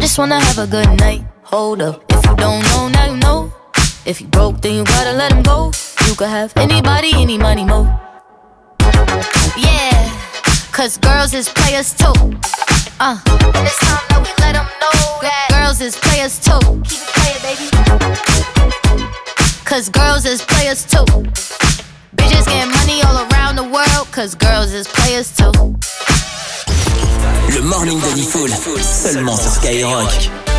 Speaker 21: Just wanna have a good night. Hold up, if you don't know, now you know. If you broke, then you gotta let him go. You could have anybody, any money, mo. Yeah, cause girls is players too. Uh, and it's time that we let know that girls is players too. Keep it playing, baby. Cause girls is players too. Bitches getting money all around the world, cause girls is players too.
Speaker 2: Le morning de Diffoul, seulement sur Skyrock.